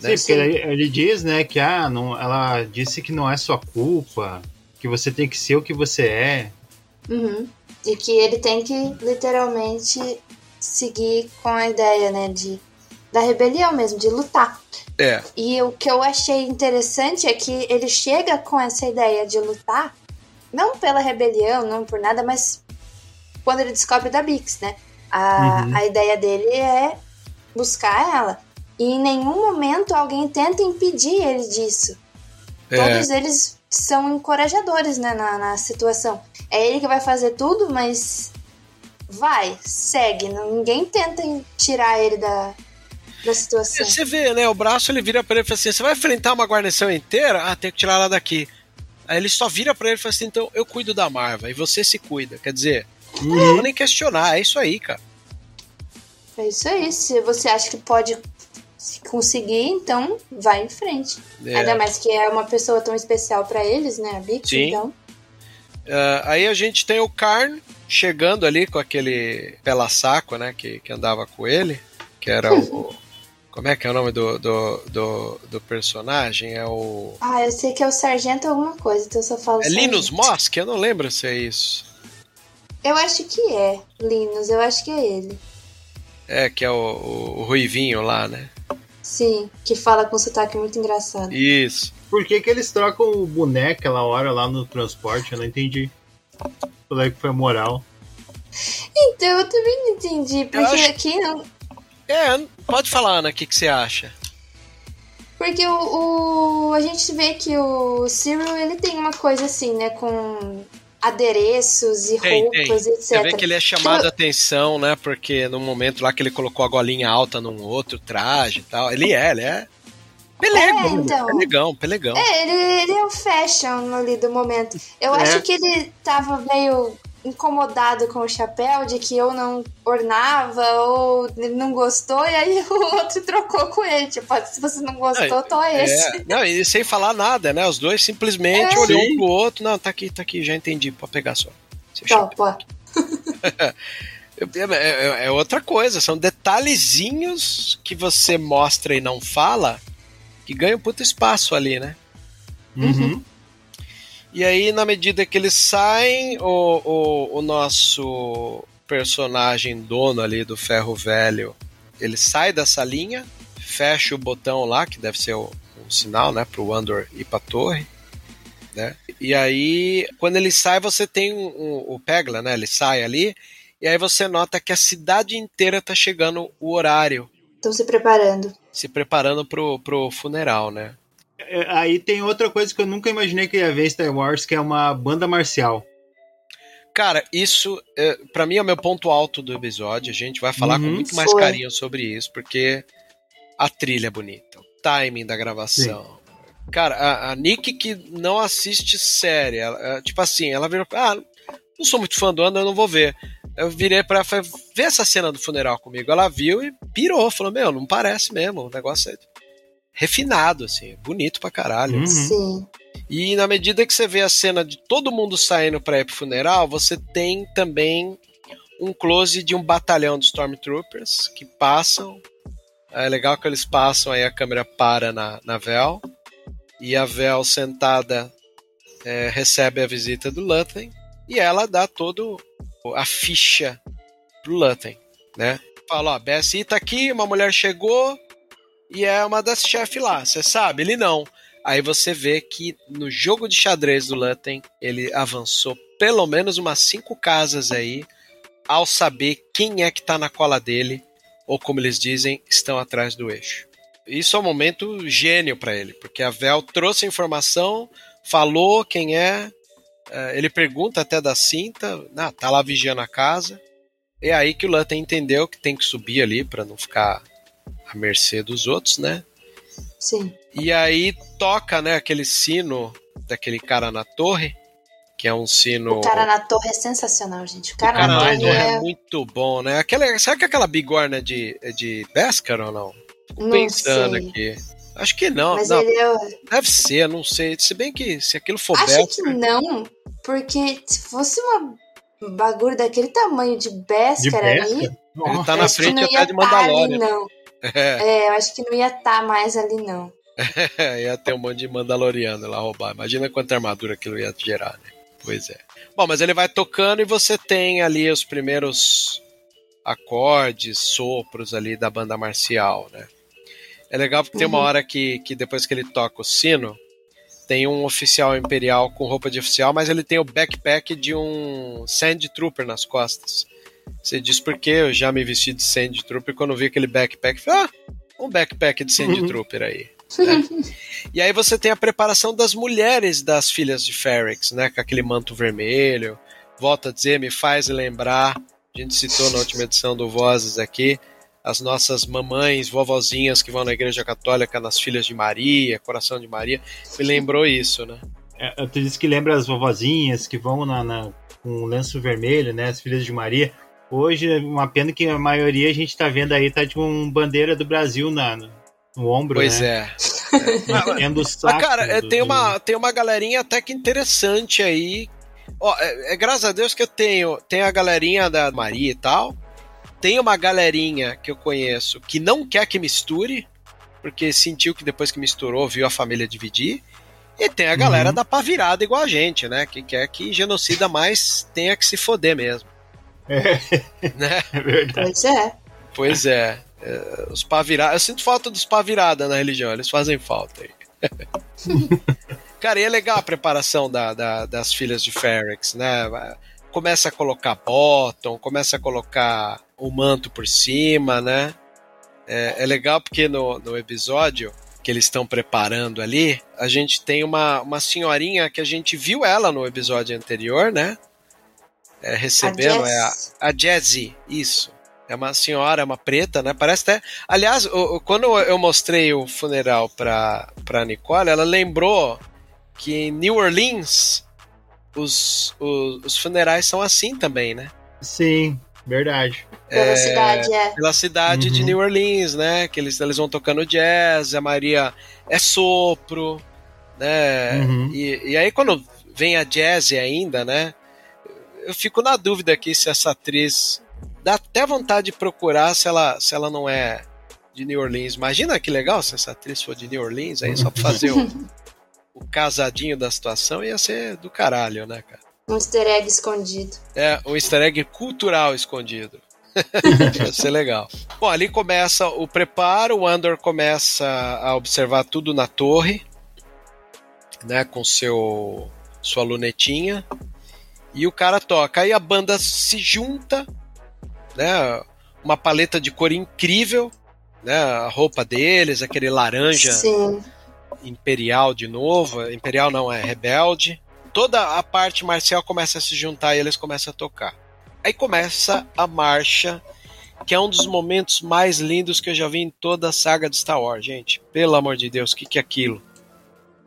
Né? Sim, porque ele, ele diz, né, que ah, não, ela disse que não é sua culpa, que você tem que ser o que você é. Uhum. E que ele tem que literalmente seguir com a ideia, né, de da rebelião mesmo, de lutar. É, E o que eu achei interessante é que ele chega com essa ideia de lutar, não pela rebelião, não por nada, mas quando ele descobre da Bix, né? A, Uhum. a ideia dele é buscar ela. E em nenhum momento alguém tenta impedir ele disso. é, Todos eles são encorajadores né, na, na situação. É ele que vai fazer tudo, mas vai, segue. Ninguém tenta tirar ele da, da situação. Você vê, né? O braço ele vira pra ele e fala assim: você vai enfrentar uma guarnição inteira? Ah, tem que tirar ela daqui. Aí ele só vira pra ele e fala assim: então eu cuido da Marva e você se cuida. Quer dizer, não vou nem questionar, é isso aí, cara. É isso aí. Se você acha que pode conseguir, então vai em frente. É. Ainda mais que é uma pessoa tão especial pra eles, né? A Bix, Sim. então. Ah, aí a gente tem o Karn chegando ali com aquele pela saco, né? Que, que andava com ele, que era o. Como é que é o nome do, do, do, do personagem? É o. Ah, eu sei que é o sargento alguma coisa, então eu só falo É Linus sargento. Mosk? Eu não lembro se é isso. Eu acho que é Linus, eu acho que é ele. É, que é o, o, o Ruivinho lá, né? Sim, que fala com sotaque muito engraçado. Isso. Por que, que eles trocam o boneco aquela hora lá no transporte? Eu não entendi. Qual é que foi a moral? Então, eu também não entendi, porque acho- aqui não. É, pode falar, Ana, o que, que você acha? Porque o, o- a gente vê que o Cyril, ele tem uma coisa assim, né, com adereços e Tem, tem. roupas, etc. Você vê que ele é chamado Então, a atenção, né? Porque no momento lá que ele colocou a golinha alta num outro traje e tal. Ele é, ele é. Pelegão, É, então. pelegão, pelegão. É, ele, ele é o fashion ali do momento. Eu É. acho que ele tava meio incomodado com o chapéu, de que eu não ornava, ou ele não gostou, e aí o outro trocou com ele. Tipo, se você não gostou, tô esse. É, não, e sem falar nada, né? Os dois simplesmente É. olhou um pro outro. Não, tá aqui, tá aqui, já entendi. Pode pegar só. Seu Então, chapéu. pô. É, é- é outra coisa, são detalhezinhos que você mostra e não fala que ganham puto espaço ali, né? Uhum. E aí, na medida que eles saem, o, o, o nosso personagem dono ali do ferro velho, ele sai da salinha, fecha o botão lá, que deve ser o, um sinal, né, pro Andor ir pra torre, né? E aí, quando ele sai, você tem um- um- o Pegla, né, ele sai ali, e aí você nota que a cidade inteira tá chegando o horário, Estão se preparando. se preparando pro, pro funeral, né? É, Aí tem outra coisa que eu nunca imaginei que ia ver em Star Wars, que é uma banda marcial. Cara, isso, é, para mim, é o meu ponto alto do episódio. A gente vai falar com Uhum. muito mais Foi. carinho sobre isso, porque a trilha é bonita, o timing da gravação. Cara, a, a Nick que não assiste série, ela- ela- tipo assim, ela virou, ah, não sou muito fã do Andor, eu não vou ver. Eu virei pra ela e falei, vê essa cena do funeral comigo. Ela viu e pirou, falou, meu, não parece mesmo, o negócio é refinado, assim, bonito pra caralho. Uhum. Sim. E na medida que você vê a cena de todo mundo saindo pra ir pro funeral, você tem também um close de um batalhão de Stormtroopers que passam. É legal que eles passam, aí a câmera para na, na Vel. E a Vel sentada é, recebe a visita do Luthen. E ela dá todo a ficha pro Luthen, né? Fala, ó, BSI tá aqui, uma mulher chegou e é uma das chefes lá, você sabe? Ele não. Aí você vê que no jogo de xadrez do Luthen, ele avançou pelo menos umas cinco casas aí ao saber quem é que tá na cola dele, ou como eles dizem, estão atrás do eixo. Isso é um momento gênio para ele, porque a Vel trouxe a informação, falou quem é, eh, ele pergunta até da cinta, ah, tá lá vigiando a casa. É aí que o Luthen entendeu que tem que subir ali para não ficar à mercê dos outros, né? Sim. E aí toca, né, aquele sino daquele cara na torre, que é um sino. O cara na torre é sensacional, gente. O O cara, cara na na torre é é. muito bom, né? Aquela, será que aquela bigorna é de, é de Beskar ou não? Fico Não pensando sei. aqui. Acho que não. Mas não ele é. Deve ser, não sei. Se bem que se aquilo for Acho que Beskar. não, porque se fosse uma um bagulho daquele tamanho de De Beskar ali, Beskar? Ele tá na que frente até de ali, Mandalorian. não. É, É, eu acho que não ia estar mais ali, não. ia ter um monte de Mandaloriano lá roubar. Imagina quanta armadura aquilo ia gerar, né? Pois é. Bom, mas ele vai tocando e você tem ali os primeiros acordes, sopros ali da banda marcial, né? É legal porque tem uma Uhum. hora que, que depois que ele toca o sino, tem um oficial imperial com roupa de oficial, mas ele tem o backpack de um Sand Trooper nas costas. Você diz por quê? Eu já me vesti de Sand Trooper quando vi aquele backpack. Falei, ah, um backpack de Sand Uhum. Trooper aí. né? E aí você tem a preparação das mulheres das filhas de Ferrex, né? Com aquele manto vermelho. Volta a dizer, me faz lembrar. A gente citou na última edição do Vozes aqui. As nossas mamães, vovozinhas que vão na igreja católica nas filhas de Maria, coração de Maria. Me lembrou isso, né? É, tu disse que lembra as vovozinhas que vão na, na- com o lenço vermelho, né? As filhas de Maria. Hoje, é uma pena que a maioria a gente tá vendo aí, tá de um bandeira do Brasil na, no, no ombro, Pois né? é. Mas, saco cara, é, do- tem, uma, tem uma galerinha até que interessante aí. Ó, é, é graças a Deus que eu tenho. Tem a galerinha da Maria e tal. Tem uma galerinha que eu conheço que não quer que misture, porque sentiu que depois que misturou, viu a família dividir. E tem a galera Uhum. da pá virada igual a gente, né? Que quer que genocida mais tenha que se foder mesmo. É, Né? é verdade. Pois é. Pois é. É, os pá virada. Eu sinto falta dos pá virada na religião, eles fazem falta aí. Cara, e é legal a preparação da, da, das filhas de Ferex, né? Começa a colocar bottom, começa a colocar o manto por cima, né? É, é legal porque no, no episódio que eles estão preparando ali, a gente tem uma, uma senhorinha que a gente viu ela no episódio anterior, né? É, recebendo, a é a, a Jazzy, isso. É uma senhora, é uma preta, né? Parece até. Aliás, o, o, quando eu mostrei o funeral pra, pra Nicole, ela lembrou que em New Orleans os, os, os funerais são assim também, né? Sim, verdade. Pela é, cidade, é. Pela cidade uhum. de New Orleans, né? Que eles, eles vão tocando jazz, a Maria é sopro, né? Uhum. E, e aí quando vem a jazz ainda, né? Eu fico na dúvida aqui se essa atriz dá até vontade de procurar se ela, se ela não é de New Orleans. Imagina que legal se essa atriz for de New Orleans aí, só pra fazer o, o casadinho da situação, ia ser do caralho, né, cara? Um easter egg escondido. É, um easter egg cultural escondido. ia ser legal. Bom, ali começa o preparo, o Andor começa a observar tudo na torre, né, com seu sua lunetinha, e o cara toca. Aí a banda se junta né? Uma paleta de cor incrível, né? A roupa deles, aquele laranja Sim. imperial de novo, imperial não é rebelde. Toda a parte marcial começa a se juntar e eles começam a tocar. Aí começa a marcha, que é um dos momentos mais lindos que eu já vi em toda a saga de Star Wars, gente. Pelo amor de Deus, o que, que é aquilo?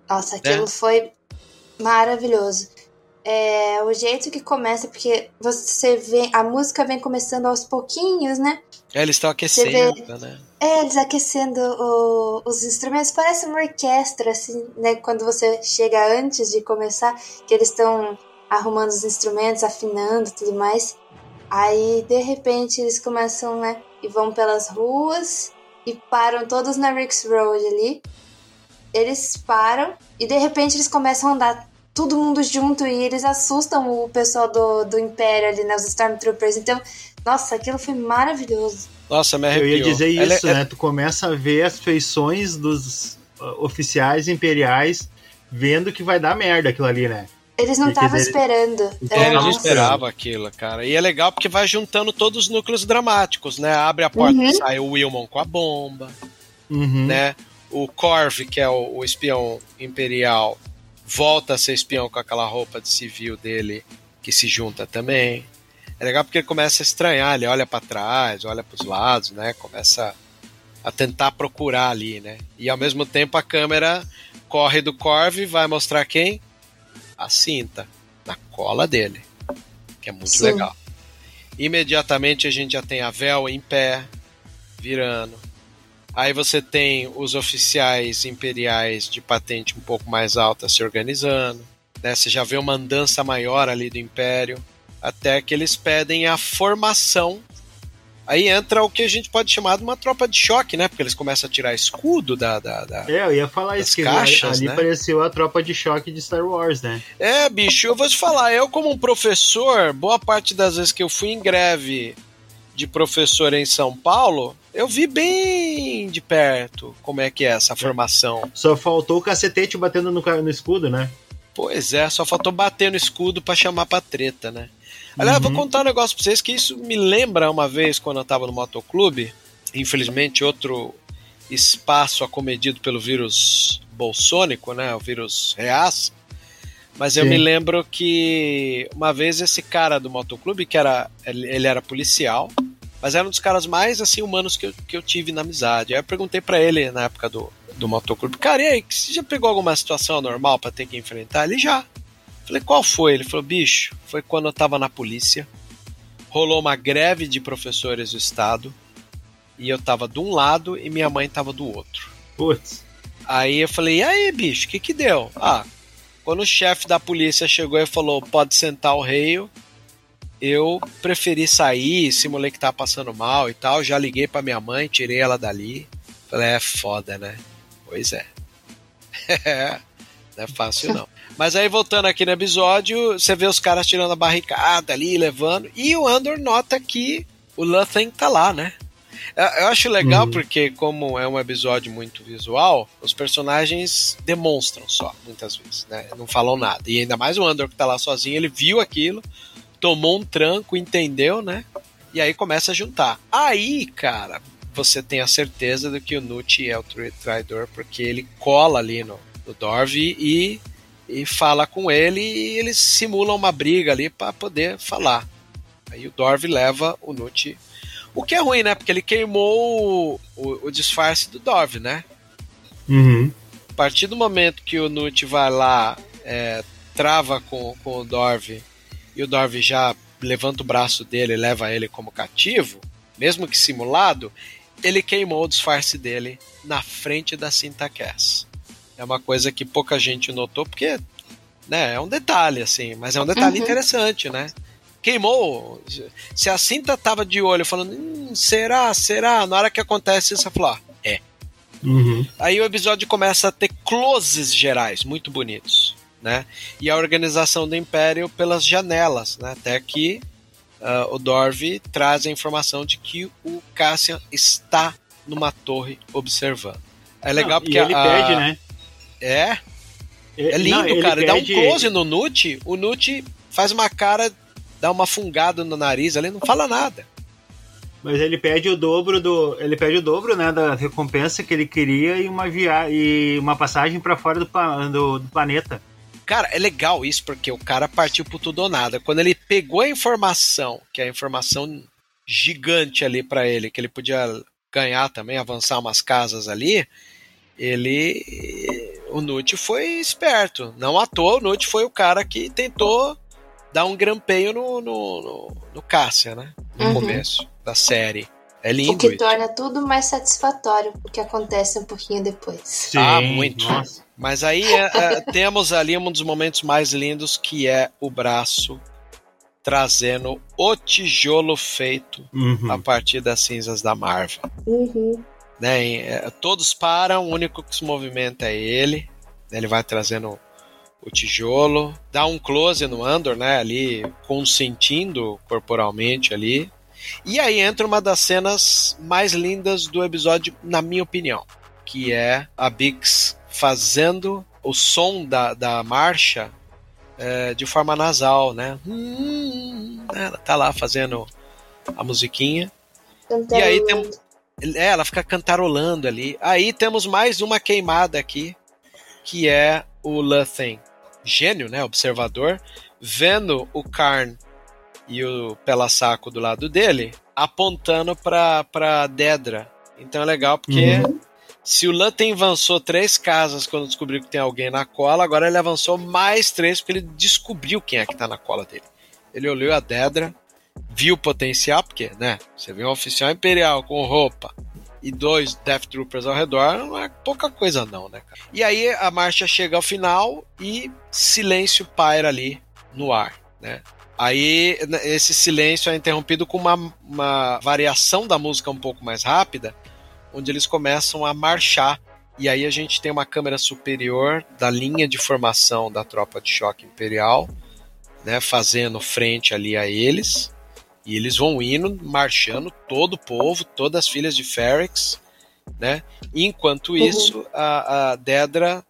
Nossa, aquilo né? foi maravilhoso é, o jeito que começa, porque você vê, a música vem começando aos pouquinhos, né? É, eles estão aquecendo, vê, né? É, eles aquecendo o, os instrumentos, parece uma orquestra, assim, né? Quando você chega antes de começar, que eles estão arrumando os instrumentos, afinando tudo mais. Aí, de repente, eles começam, né? E vão pelas ruas e param todos na Ricks Road ali. Eles param e de repente eles começam a andar todo mundo junto e eles assustam o pessoal do, do Império ali, né? Os Stormtroopers. Então, nossa, aquilo foi maravilhoso. Nossa, me arrepiou. Eu ia dizer isso, é, né? Tu começa a ver as feições dos uh, oficiais imperiais vendo que vai dar merda aquilo ali, né? Eles não estavam esperando. É, eles não esperavam aquilo, cara. E é legal porque vai juntando todos os núcleos dramáticos, né? Abre a porta, uhum. sai o Wilmon com a bomba, uhum. né? O Corv, que é o, o espião imperial, volta a ser espião com aquela roupa de civil dele que se junta também. É legal porque ele começa a estranhar, ele olha para trás, olha para os lados, né? Começa a tentar procurar ali, né? E ao mesmo tempo a câmera corre do Corv e vai mostrar quem? A cinta na cola dele, que é muito Sim. legal. Imediatamente a gente já tem a Vel em pé, virando. Aí você tem os oficiais imperiais de patente um pouco mais alta se organizando. Né? Você já vê uma andança maior ali do Império. Até que eles pedem a formação. Aí entra o que a gente pode chamar de uma tropa de choque, né? Porque eles começam a tirar escudo da. da, da é, eu ia falar isso, que caixas, ali né? pareceu a tropa de choque de Star Wars, né? É, bicho, eu vou te falar, eu como um professor, boa parte das vezes que eu fui em greve de professor em São Paulo, eu vi bem de perto como é que é essa formação. Só faltou o cacetete batendo no, no escudo, né? Pois é, só faltou bater no escudo para chamar pra treta, né? Aliás, uhum. vou contar um negócio pra vocês que isso me lembra uma vez quando eu tava no motoclube. Infelizmente, outro espaço acomedido pelo vírus bolsônico, né? O vírus reaça. Mas Sim. eu me lembro que uma vez esse cara do motoclube, que era. Ele era policial, mas era um dos caras mais assim humanos que eu, que eu tive na amizade. Aí eu perguntei para ele na época do, do motoclube, cara, e aí, você já pegou alguma situação anormal para ter que enfrentar? Ele já. Falei, qual foi? Ele falou, bicho, foi quando eu tava na polícia, rolou uma greve de professores do estado, e eu tava de um lado e minha mãe tava do outro. Putz. Aí eu falei, e aí, bicho, o que que deu? Ah, quando o chefe da polícia chegou e falou, pode sentar o rei, eu preferi sair, simulei que tava passando mal e tal. Já liguei pra minha mãe, tirei ela dali. Falei, é foda, né? Pois é. não é fácil não. Mas aí voltando aqui no episódio, você vê os caras tirando a barricada ali, levando. E o Andor nota que o Luthen tá lá, né? Eu eu acho legal Uhum. porque, como é um episódio muito visual, os personagens demonstram só, muitas vezes, né? Não falam nada. E ainda mais o Andor que tá lá sozinho, ele viu aquilo, tomou um tranco, entendeu, né? E aí começa a juntar. Aí, cara, você tem a certeza de que o Nut é o trai- traidor, porque ele cola ali no, no Dorve e, e fala com ele e eles simulam uma briga ali pra poder falar. Aí o Dorve leva o Nut o que é ruim, né? Porque ele queimou o, o- o disfarce do Dorve, né? Uhum. A partir do momento que o Nut vai lá, é, trava com, com o Dorve e o Dorve já levanta o braço dele e leva ele como cativo, mesmo que simulado, ele queimou o disfarce dele na frente da Cinta Cass. É uma coisa que pouca gente notou, porque né, é um detalhe, assim, mas é um detalhe Uhum. interessante, né? Queimou. Se a cinta tava de olho falando, hum, será, será? Na hora que acontece isso, você falou, ah, é. Uhum. Aí o episódio começa a ter closes gerais, muito bonitos, né? E a organização do Império pelas janelas, né? Até que ah, o Dorve traz a informação de que o Cassian está numa torre observando. É legal Não, porque e ele a- pede, né? É, é lindo, Não, ele cara. Dá um close no Nut, o Nut faz uma cara, dá uma fungada no nariz ali, não fala nada. Mas ele pede o dobro do. Ele pede o dobro, né, da recompensa que ele queria e uma via e uma passagem pra fora do, do, do planeta. Cara, é legal isso, porque o cara partiu pro tudo ou nada. Quando ele pegou a informação, que é a informação gigante ali pra ele, que ele podia ganhar também, avançar umas casas ali, ele. O Nut foi esperto. Não à toa, o Nut foi o cara que tentou dar um grampeio no, no, no, no Cássia, né? No Uhum. começo da série. É O lindo que isso. torna tudo mais satisfatório, o que acontece um pouquinho depois. Ah, muito. Nossa. Mas aí é, é, temos ali um dos momentos mais lindos que é o braço trazendo o tijolo feito Uhum. a partir das cinzas da Marva. Uhum. Né? E, é, todos param, o único que se movimenta é ele. né? Ele vai trazendo o tijolo, dá um close no Andor, né? Ali consentindo corporalmente ali. E aí entra uma das cenas mais lindas do episódio, na minha opinião, que é a Bix fazendo o som da, da marcha é, de forma nasal, né? Hum, ela tá lá fazendo a musiquinha. E aí tem, é, ela fica cantarolando ali. Aí temos mais uma queimada aqui, que é o Luthen, gênio, né, observador, vendo o Karn e o Pelassaco do lado dele, apontando pra, pra Dedra. Então é legal porque se o Luthen avançou três casas quando descobriu que tem alguém na cola, agora ele avançou mais três porque ele descobriu quem é que tá na cola dele. Ele olhou a Dedra, viu o potencial, porque, né, você vê um oficial imperial com roupa e dois Death Troopers ao redor, não é pouca coisa não, né, cara? E aí a marcha chega ao final e silêncio paira ali no ar, né? Aí esse silêncio é interrompido com uma, uma variação da música um pouco mais rápida, onde eles começam a marchar. E aí a gente tem uma câmera superior da linha de formação da tropa de choque imperial, né, fazendo frente ali a eles. E eles vão indo, marchando, todo o povo, todas as filhas de Ferrex, né? Enquanto isso, a, a Dedra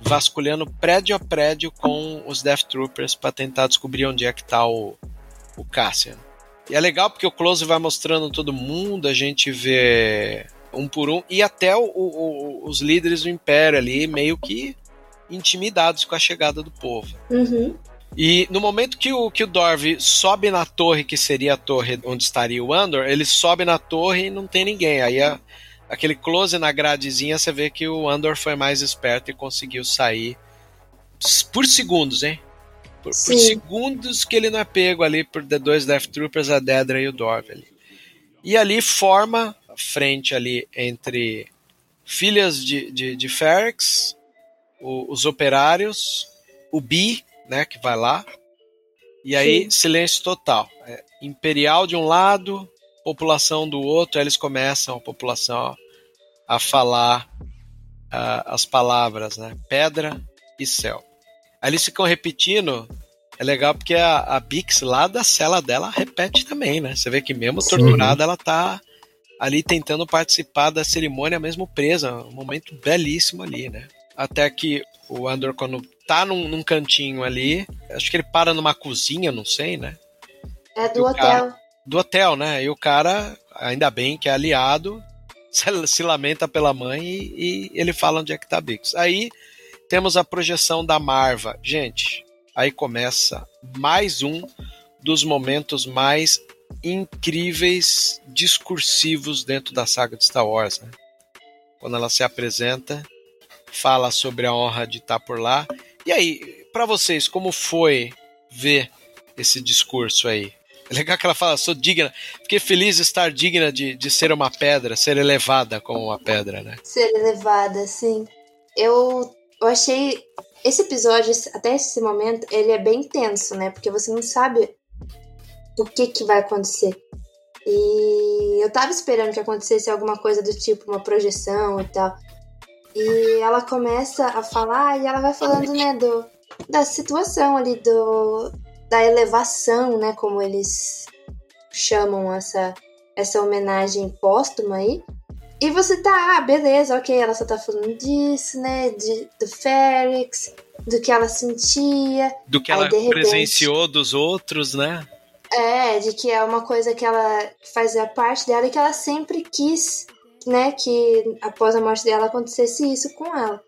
vasculhando prédio a prédio com os Death Troopers para tentar descobrir onde é que tá o, o Cassian. E é legal porque o close vai mostrando todo mundo, a gente vê um por um, e até o- o- os líderes do Império ali meio que intimidados com a chegada do povo. Uhum. E no momento que o, que o Dorve sobe na torre, que seria a torre onde estaria o Andor, ele sobe na torre e não tem ninguém. Aí a- aquele close na gradezinha, você vê que o Andor foi mais esperto e conseguiu sair por segundos, hein? Por, por Sim. segundos que ele não é pego ali por The dois Death Troopers, a Dedra e o Dorve ali. E ali forma a frente ali entre filhas de, de, de Ferrex, o- os operários, o Bi, né, que vai lá. E aí, silêncio total. É, imperial de um lado, população do outro, eles começam, a população, a falar ah, as palavras, né? Pedra e céu. Aí eles ficam repetindo. É legal porque a, a Bix lá da cela dela repete também, né? Você vê que mesmo Sim. torturada, ela tá ali tentando participar da cerimônia mesmo presa. Um momento belíssimo ali, né? Até que o Andor, quando tá num, num cantinho ali, acho que ele para numa cozinha, não sei, né? É do hotel. cara- do hotel, né? E o cara, ainda bem que é aliado, se, lamenta pela mãe e, e ele fala onde é que tá Bix. Aí temos a projeção da Marva. Gente, aí começa mais um dos momentos mais incríveis discursivos dentro da saga de Star Wars, né? Quando ela se apresenta, fala sobre a honra de estar por lá. E aí, pra vocês, como foi ver esse discurso aí? É legal que ela fala, sou digna. Fiquei feliz de estar digna de, de ser uma pedra, ser elevada como uma pedra, né? ser elevada, sim. Eu, eu achei esse episódio, até esse momento, ele é bem tenso, né? Porque você não sabe o que que vai acontecer. E eu tava esperando que acontecesse alguma coisa do tipo uma projeção e tal. E ela começa a falar e ela vai falando, né, do, da situação ali, do, da elevação, né, como eles chamam essa, essa homenagem póstuma aí. E você tá, ah, beleza, ok, ela só tá falando disso, né? De, do Férix, do que ela sentia. Do que Aí, ela repente- presenciou dos outros, né? É, de que é uma coisa que ela fazia parte dela e que ela sempre quis, né? Que após a morte dela acontecesse isso com ela.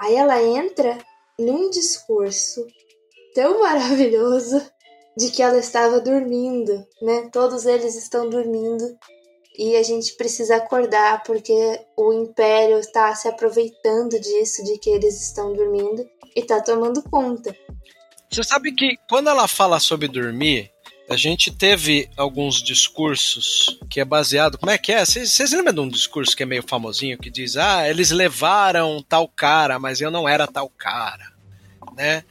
Aí ela entra num discurso tão maravilhoso de que ela estava dormindo, né? Todos eles estão dormindo e a gente precisa acordar porque o Império está se aproveitando disso, de que eles estão dormindo e tá tomando conta. Você sabe que quando ela fala sobre dormir, a gente teve alguns discursos que é baseado. Como é que é? Vocês lembram de um discurso que é meio famosinho que diz: Ah, eles levaram tal cara, mas eu não era tal cara, né?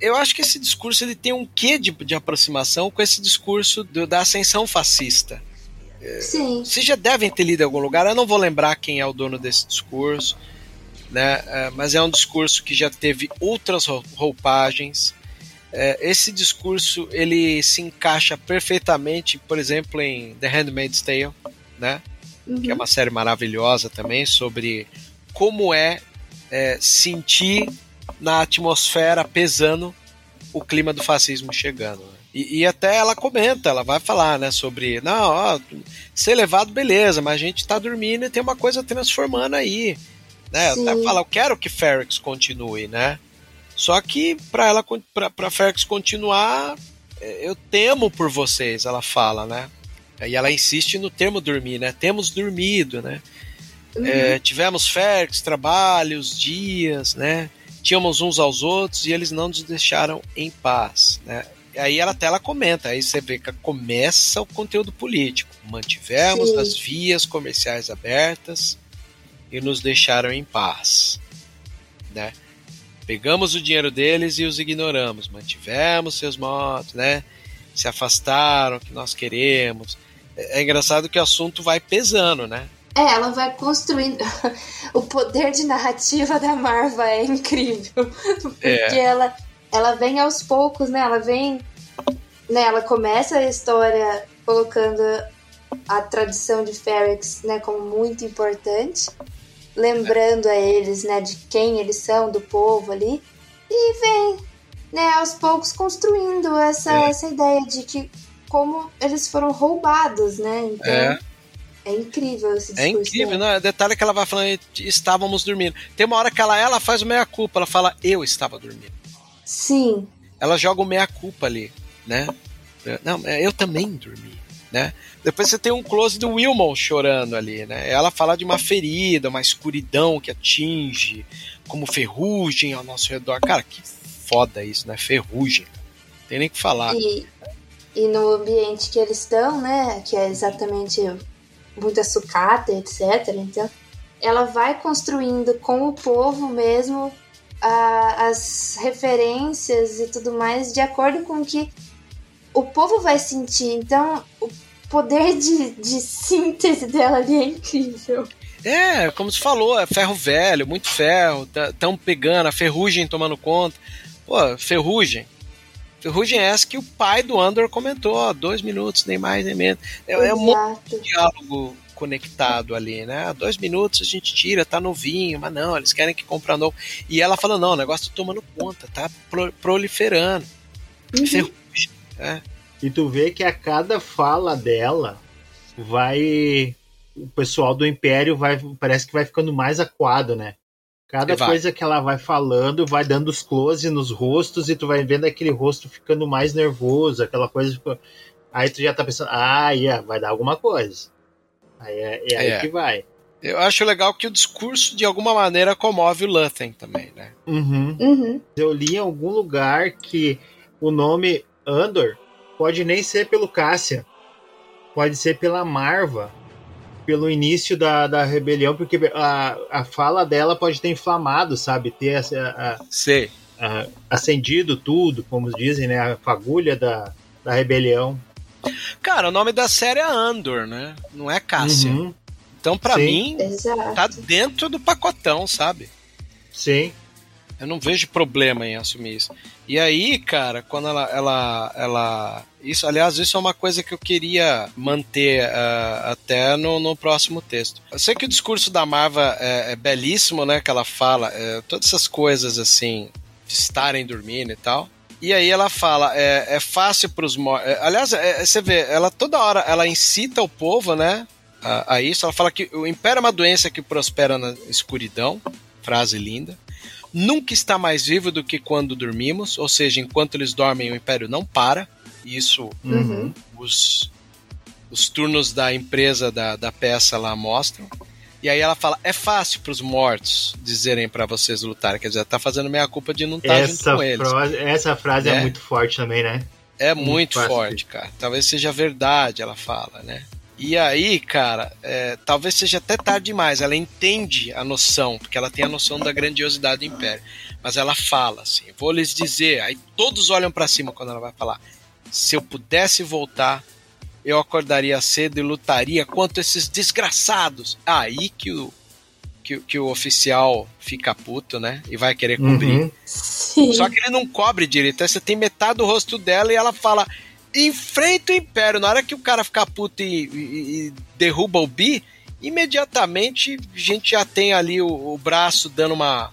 Eu acho que esse discurso ele tem um quê de, de aproximação com esse discurso do- da ascensão fascista. Sim, Vocês já devem ter lido em algum lugar, eu não vou lembrar quem é o dono desse discurso, né? É, mas é um discurso que já teve outras rou- roupagens. É, esse discurso ele se encaixa perfeitamente, por exemplo, em The Handmaid's Tale, né? Que é uma série maravilhosa também sobre como é, é, sentir na atmosfera pesando o clima do fascismo chegando. né? E, e até ela comenta, ela vai falar, né, sobre, não, ó, ser levado, beleza, mas a gente tá dormindo e tem uma coisa transformando aí. Né? Sim. Até fala, eu quero que Ferrex continue, né? Só que para ela pra, pra Ferrex continuar, é, eu temo por vocês, ela fala, né? E ela insiste no termo dormir, né? Temos dormido, né? É, tivemos Ferrex, trabalhos, dias, né? Tínhamos uns aos outros e eles não nos deixaram em paz, né? E aí ela até ela comenta, aí você vê que começa o conteúdo político. Mantivemos Sim. as vias comerciais abertas e nos deixaram em paz, né? Pegamos o dinheiro deles e os ignoramos, mantivemos seus modos, né? Se afastaram, que nós queremos. É é engraçado que o assunto vai pesando, né? É, ela vai construindo. o poder de narrativa da Marva é incrível. Porque É. ela, ela vem aos poucos, né? Ela vem. Né, ela começa a história colocando a tradição de Ferrex né, como muito importante, lembrando a eles né, de quem eles são, do povo ali, e vem né, aos poucos construindo essa, É. essa ideia de que como eles foram roubados, né? Então, É. é incrível esse É discurso. incrível, dela. né? Detalhe que ela vai falando, estávamos dormindo. Tem uma hora que ela, ela faz o meia-culpa, ela fala, eu estava dormindo. Sim, Ela joga o meia-culpa ali, né? Não, eu também dormi, né? Depois você tem um close do Wilmon chorando ali, né? Ela fala de uma ferida, uma escuridão que atinge, como ferrugem ao nosso redor. Cara, que foda isso, né? Ferrugem. Não tem nem o que falar. e, e no ambiente que eles estão, né? Que é exatamente muita sucata, etc. Então, ela vai construindo com o povo mesmo as referências e tudo mais de acordo com o que o povo vai sentir. Então, o poder de, de síntese dela ali é incrível. É, como você falou, é ferro velho, muito ferro, estão pegando, a ferrugem tomando conta. Pô, ferrugem. Ferrugem é essa que o pai do Andor comentou, ó, dois minutos, nem mais nem menos. É, é um monte de diálogo conectado ali, né? Dois minutos a gente tira, tá novinho, mas não, eles querem que compre novo. E ela fala, não, o negócio tá tomando conta, tá pro- proliferando. Ferrugem, né? E tu vê que a cada fala dela vai. O pessoal do Império vai. Parece que vai ficando mais aquado, né? Cada Vai. coisa que ela vai falando, vai dando os close nos rostos e tu vai vendo aquele rosto ficando mais nervoso, aquela coisa. Aí tu já tá pensando, ah, yeah, vai dar alguma coisa. Aí é, é aí É. que vai. Eu acho legal que o discurso, de alguma maneira, comove o Luthen também, né? Uhum. Uhum. Eu li em algum lugar que o nome Andor pode nem ser pelo Cássia, pode ser pela Marva, pelo início da, da rebelião, porque a, a fala dela pode ter inflamado, sabe? Ter essa- a- a- acendido tudo, como dizem, né? A fagulha da, da rebelião. Cara, o nome da série é Andor, né? Não é Cássia. Uhum. Então, pra Sim. mim, Exato. tá dentro do pacotão, sabe? Sim. Eu não vejo problema em assumir isso. E aí, cara, quando ela. ela, ela isso, aliás, isso é uma coisa que eu queria manter ah, até no, no próximo texto. Eu sei que o discurso da Marva é, é belíssimo, né? Que ela fala é, todas essas coisas assim, de estarem dormindo e tal. E aí ela fala, é, é fácil para os mortos. aliás, é- é- você vê, ela toda hora ela incita o povo, né? A, a isso. Ela fala que o império é uma doença que prospera na escuridão. Frase linda nunca está mais vivo do que quando dormimos, ou seja, enquanto eles dormem, o império não para. Isso Uhum. os, os turnos da empresa da, da peça lá mostram. E aí ela fala: é fácil para os mortos dizerem para vocês lutarem. Quer dizer, tá fazendo meia culpa de não estar junto Essa, com eles. frase, essa frase E aí, cara, é, talvez seja até tarde demais. Ela entende a noção, porque ela tem a noção da grandiosidade do Império. Mas ela fala assim: vou lhes dizer. Aí todos olham pra cima quando ela vai falar. Se eu pudesse voltar, eu acordaria cedo e lutaria contra esses desgraçados. Aí que o, que, o- que o oficial fica puto, né? E vai querer cobrir. Uhum. Só que ele não cobre direito. Aí você tem metade do rosto dela e ela fala: enfrenta o Império. Na hora que o cara ficar puto e, e- e derruba o Bi, imediatamente a gente já tem ali o, o braço dando uma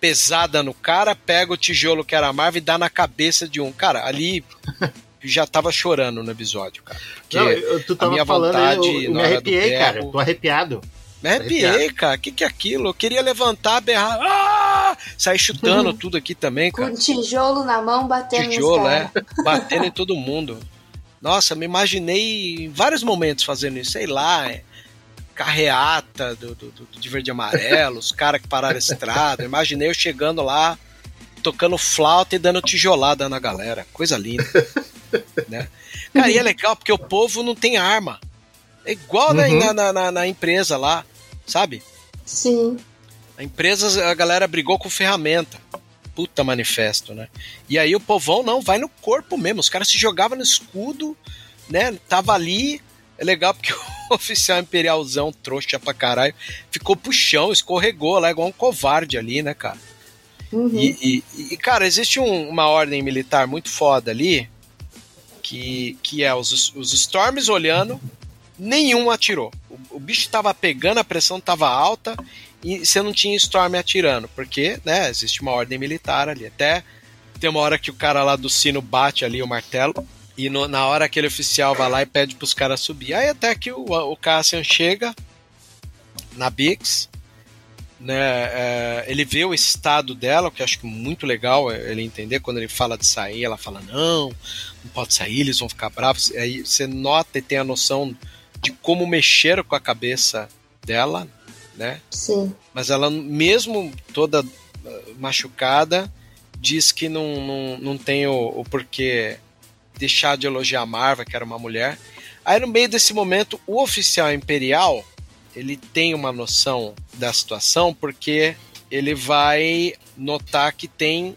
pesada no cara, pega o tijolo que era a Marvel e dá na cabeça de um. Cara, ali já tava chorando no episódio, cara. Porque Não, eu, tu tava minha falando, vontade eu, eu me arrepiei, cara. Tô arrepiado. Me arrepiei, cara. O que, que é aquilo? Eu queria levantar, berrar. Ah! Sair chutando tudo aqui também, cara. Com tijolo na mão, batendo tijolo, é, batendo em todo mundo. Nossa, me imaginei em vários momentos fazendo isso, sei lá, é, carreata do, do- do- de verde e amarelo, os caras que pararam a estrada. Eu Imaginei eu chegando lá, tocando flauta e dando tijolada na galera. Coisa linda. né? Cara, e é legal porque o povo não tem arma. É igual Uhum. na, na, na- na empresa lá, sabe? Sim. A empresa, a galera brigou com ferramenta. Puta manifesto, né? E aí o povão não, vai no corpo mesmo. Os caras se jogavam no escudo, né? Tava ali. É legal porque o oficial imperialzão, trouxa pra caralho, ficou pro chão, escorregou lá, igual um covarde ali, né, cara? Uhum. E, e- e, cara, existe um- uma ordem militar muito foda ali, que, que é os, os Storms olhando, nenhum atirou. O, o bicho tava pegando, a pressão tava alta, e você não tinha Storm atirando, porque, né, existe uma ordem militar ali. Até tem uma hora que o cara lá do sino bate ali o martelo, e no- na hora aquele oficial vai lá e pede pros caras subir. Aí até que o, o Cassian chega na Bix, né, é, ele vê o estado dela, o que eu acho muito legal é ele entender quando ele fala de sair, ela fala não, não pode sair, eles vão ficar bravos. Aí você nota e tem a noção de como mexer com a cabeça dela, né? Sim. Mas ela, mesmo toda uh, machucada, diz que não, não, não tem o, o porquê deixar de elogiar a Marva, que era uma mulher. Aí no meio desse momento, o oficial imperial ele tem uma noção da situação porque ele vai notar que tem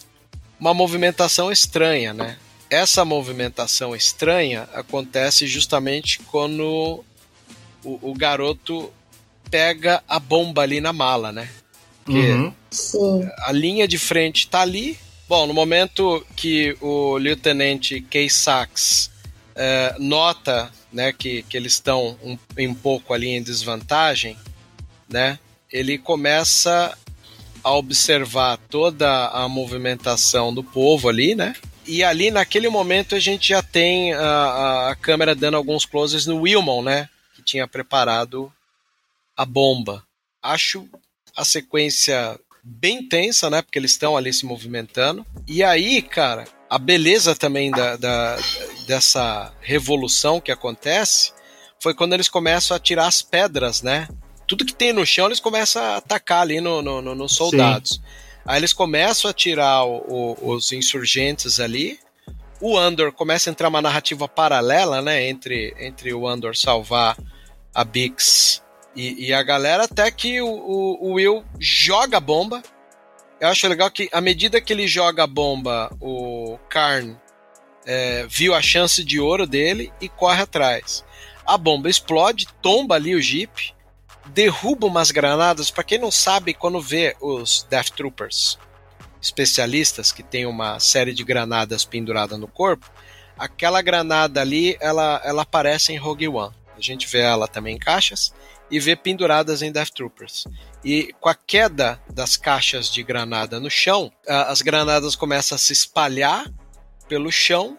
uma movimentação estranha, né? Essa movimentação estranha acontece justamente quando o, o garoto pega a bomba ali na mala, né? Porque Uhum. Sim. a linha de frente tá ali. Bom, no momento que o lieutenant Kay Sachs eh, nota né, que, que eles estão um, um pouco ali em desvantagem, né, ele começa a observar toda a movimentação do povo ali, né? E ali naquele momento a gente já tem a, a câmera dando alguns closes no Wilmon, né? Que tinha preparado a bomba. Acho a sequência bem tensa, né? Porque eles estão ali se movimentando. E aí, cara, a beleza também da, da, dessa revolução que acontece foi quando eles começam a tirar as pedras, né? Tudo que tem no chão eles começam a atacar ali nos no, no, no soldados. Sim. Aí eles começam a tirar o, o, os insurgentes ali. O Andor começa a entrar uma narrativa paralela, né? Entre, entre o Andor salvar a Bix e, e a galera, até que o, o, o Will joga a bomba eu acho legal que, à medida que ele joga a bomba, o Karn é, viu a chance de ouro dele e corre atrás. A bomba explode, tomba ali o Jeep, derruba umas granadas. Para quem não sabe, quando vê os Death Troopers especialistas que tem uma série de granadas pendurada no corpo, aquela granada ali ela, ela aparece em Rogue One. A gente vê ela também em caixas e vê penduradas em Death Troopers. E com a queda das caixas de granada no chão, as granadas começam a se espalhar pelo chão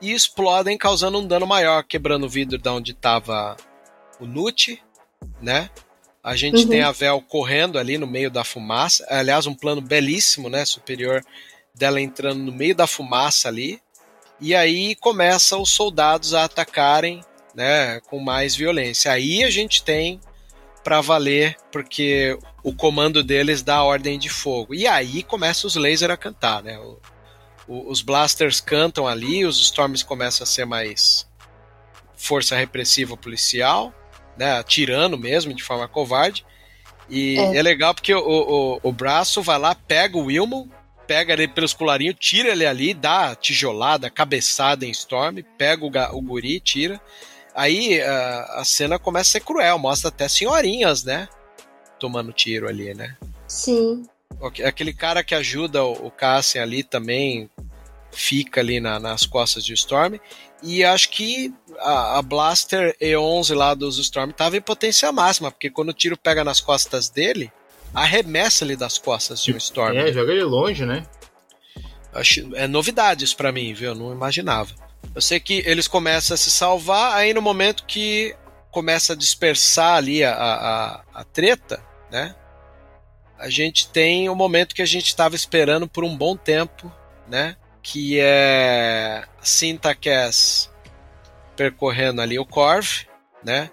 e explodem, causando um dano maior, quebrando o vidro da onde estava o Nute, né? A gente uhum. tem a Vel correndo ali no meio da fumaça. Aliás, um plano belíssimo, né? Superior dela entrando no meio da fumaça ali. E aí começa os soldados a atacarem, né? Com mais violência. Aí a gente tem para valer, porque o comando deles dá a ordem de fogo. E aí começa os lasers a cantar, né? O, o, os blasters cantam ali, os storms começam a ser mais força repressiva policial, né? Atirando mesmo de forma covarde. E é, é legal porque o, o, o, braço vai lá, pega o Wilmon, pega ele pelos colarinhos, tira ele ali, dá tijolada, cabeçada em Storm, pega o, o guri, tira. Aí a, a cena começa a ser cruel, mostra até senhorinhas, né? Tomando tiro ali, né? Sim. Aquele cara que ajuda o, Cassian ali também fica ali na, nas costas de Storm. E acho que a, a, Blaster E11 lá dos Storm tava em potência máxima, porque quando o tiro pega nas costas dele, arremessa ele das costas de um Storm. É, joga ele longe, né? Acho, é novidades para mim, viu? Eu não imaginava. Eu sei que eles começam a se salvar, aí no momento que começa a dispersar ali a, a, a treta, né? A gente tem o momento que a gente estava esperando por um bom tempo, né? Que é Cinta Cass percorrendo ali o Corv, né?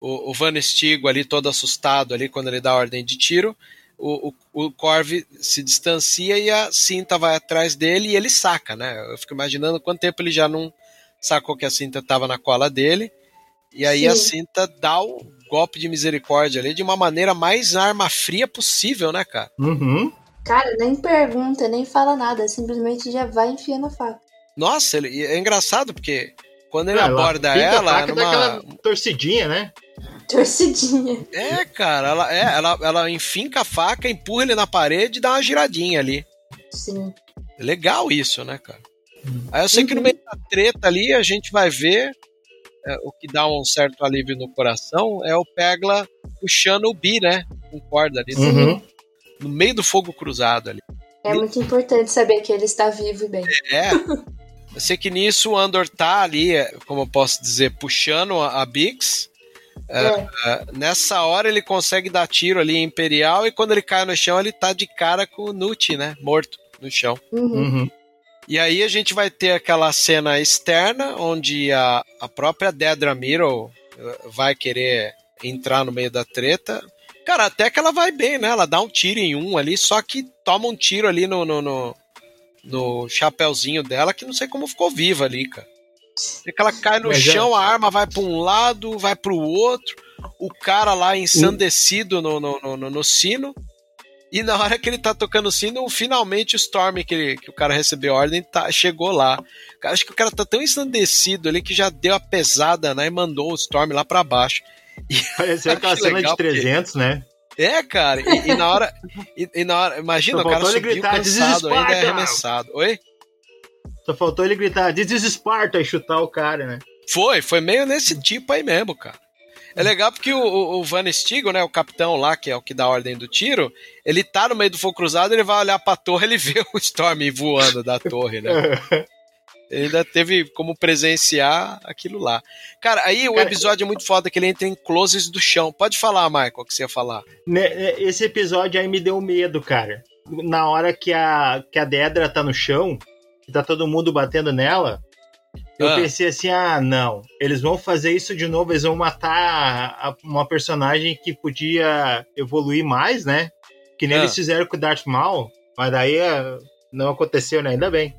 O, o Van Stigo ali todo assustado ali quando ele dá a ordem de tiro o, o, o Corv se distancia e a cinta vai atrás dele e ele saca, né? Eu fico imaginando quanto tempo ele já não sacou que a cinta estava na cola dele. E aí Sim. a cinta dá o golpe de misericórdia ali de uma maneira mais arma fria possível, né, cara? Uhum. Cara, nem pergunta, nem fala nada, simplesmente já vai enfiando a faca. Nossa, ele, é engraçado porque quando ele aborda ela. ela numa... torcidinha, né? Torcidinha. É, cara, ela, é, ela, ela enfinca a faca, empurra ele na parede e dá uma giradinha ali. Sim. Legal isso, né, cara? Aí eu sei uhum. que no meio da treta ali a gente vai ver é, o que dá um certo alívio no coração é o Pegla puxando o Bi, né? Com corda ali. Uhum. No meio do fogo cruzado ali. É muito importante saber que ele está vivo e bem. É. Eu sei que nisso o Andor tá ali, é, como eu posso dizer, puxando a, a Bix é. Uh, nessa hora ele consegue dar tiro ali em Imperial e quando ele cai no chão ele tá de cara com o Nut, né? Morto no chão. Uhum. Uhum. E aí a gente vai ter aquela cena externa onde a, a própria Dedra Miro eh, vai querer entrar no meio da treta. Cara, até que ela vai bem, né? Ela dá um tiro em um ali, só que toma um tiro ali no, no, no, no chapéuzinho dela que não sei como ficou viva ali, cara. É que ela cai no Mas chão, a arma vai para um lado, vai para o outro. O cara lá ensandecido no, no, no, no, sino. E na hora que ele tá tocando o sino, finalmente o Storm que, ele, que o cara recebeu a ordem tá, chegou lá. Cara, acho que o cara tá tão ensandecido ali que já deu a pesada, né? E mandou o Storm lá para baixo. Pareceu aquela cena de 300, porque... né? É, cara, e, e, na hora. E, e, na hora. Imagina, Só o cara subiu gritar, cansado ainda é arremessado. Oi? Só faltou ele gritar, This is Sparta, e chutar o cara, né? Foi, foi meio nesse tipo aí mesmo, cara. É legal porque o, o, Van Stiegel, né, o capitão lá, que é o que dá a ordem do tiro, ele tá no meio do fogo cruzado, ele vai olhar pra torre, ele vê o Storm voando da torre, né? Ele ainda teve como presenciar aquilo lá. Cara, aí o Cara, episódio é muito foda que ele entra em closes do chão. Pode falar, Michael, o que você ia falar. Né, né, Esse episódio aí me deu medo, cara. Na hora que a, que a Dedra tá no chão, que tá todo mundo batendo nela, eu Ah. pensei assim: ah, não, eles vão fazer isso de novo, eles vão matar a- uma personagem que podia evoluir mais, né? Que nem Ah. eles fizeram com o Darth Maul, mas daí ah, não aconteceu, né? Ainda bem.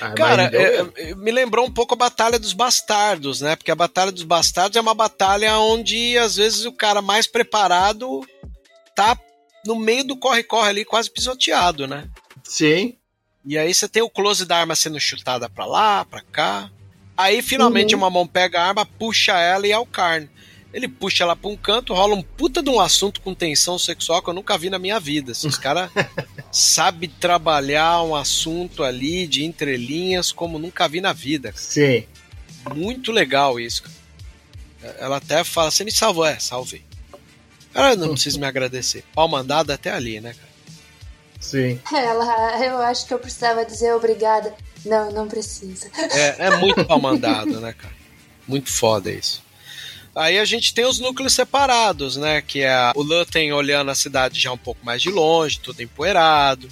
Ah, Cara, é, é, me lembrou um pouco a Batalha dos Bastardos, né? Porque a Batalha dos Bastardos é uma batalha onde, às vezes, o cara mais preparado tá no meio do corre-corre ali, quase pisoteado, né? Sim. E aí você tem o close da arma sendo chutada pra lá, pra cá. Aí finalmente Uhum. uma mão pega a arma, puxa ela e é o Carne. Ele puxa ela pra um canto, rola um puta de um assunto com tensão sexual que eu nunca vi na minha vida. Assim, os caras sabem trabalhar um assunto ali de entrelinhas como nunca vi na vida. Sim. Muito legal isso. cara. Ela até fala, você me salvou. É, salvei. Cara, não precisa me agradecer. Pau mandado até ali, né, cara? Sim. Ela, eu acho que eu precisava dizer obrigada. Não, não precisa. É, é muito pau mandado, né, cara? Muito foda isso. Aí a gente tem os núcleos separados, né? Que é o Lutten olhando a cidade já um pouco mais de longe, tudo empoeirado.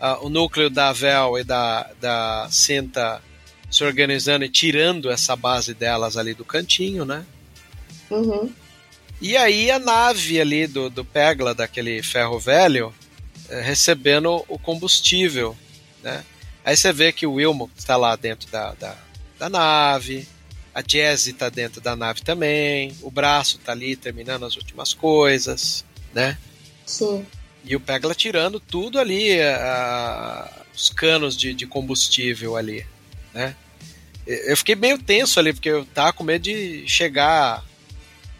Ah, o núcleo da Vel e da, da Senta se organizando e tirando essa base delas ali do cantinho, né? Uhum. E aí a nave ali do, do Pegla, daquele ferro velho, recebendo o combustível, né? Aí você vê que o Wilmo está lá dentro da, da, da nave, a Jazzy está dentro da nave também, o braço tá ali terminando as últimas coisas, né? Sim. E o Pegla tirando tudo ali, a- os canos de, de combustível ali, né? Eu fiquei meio tenso ali, porque eu tava com medo de chegar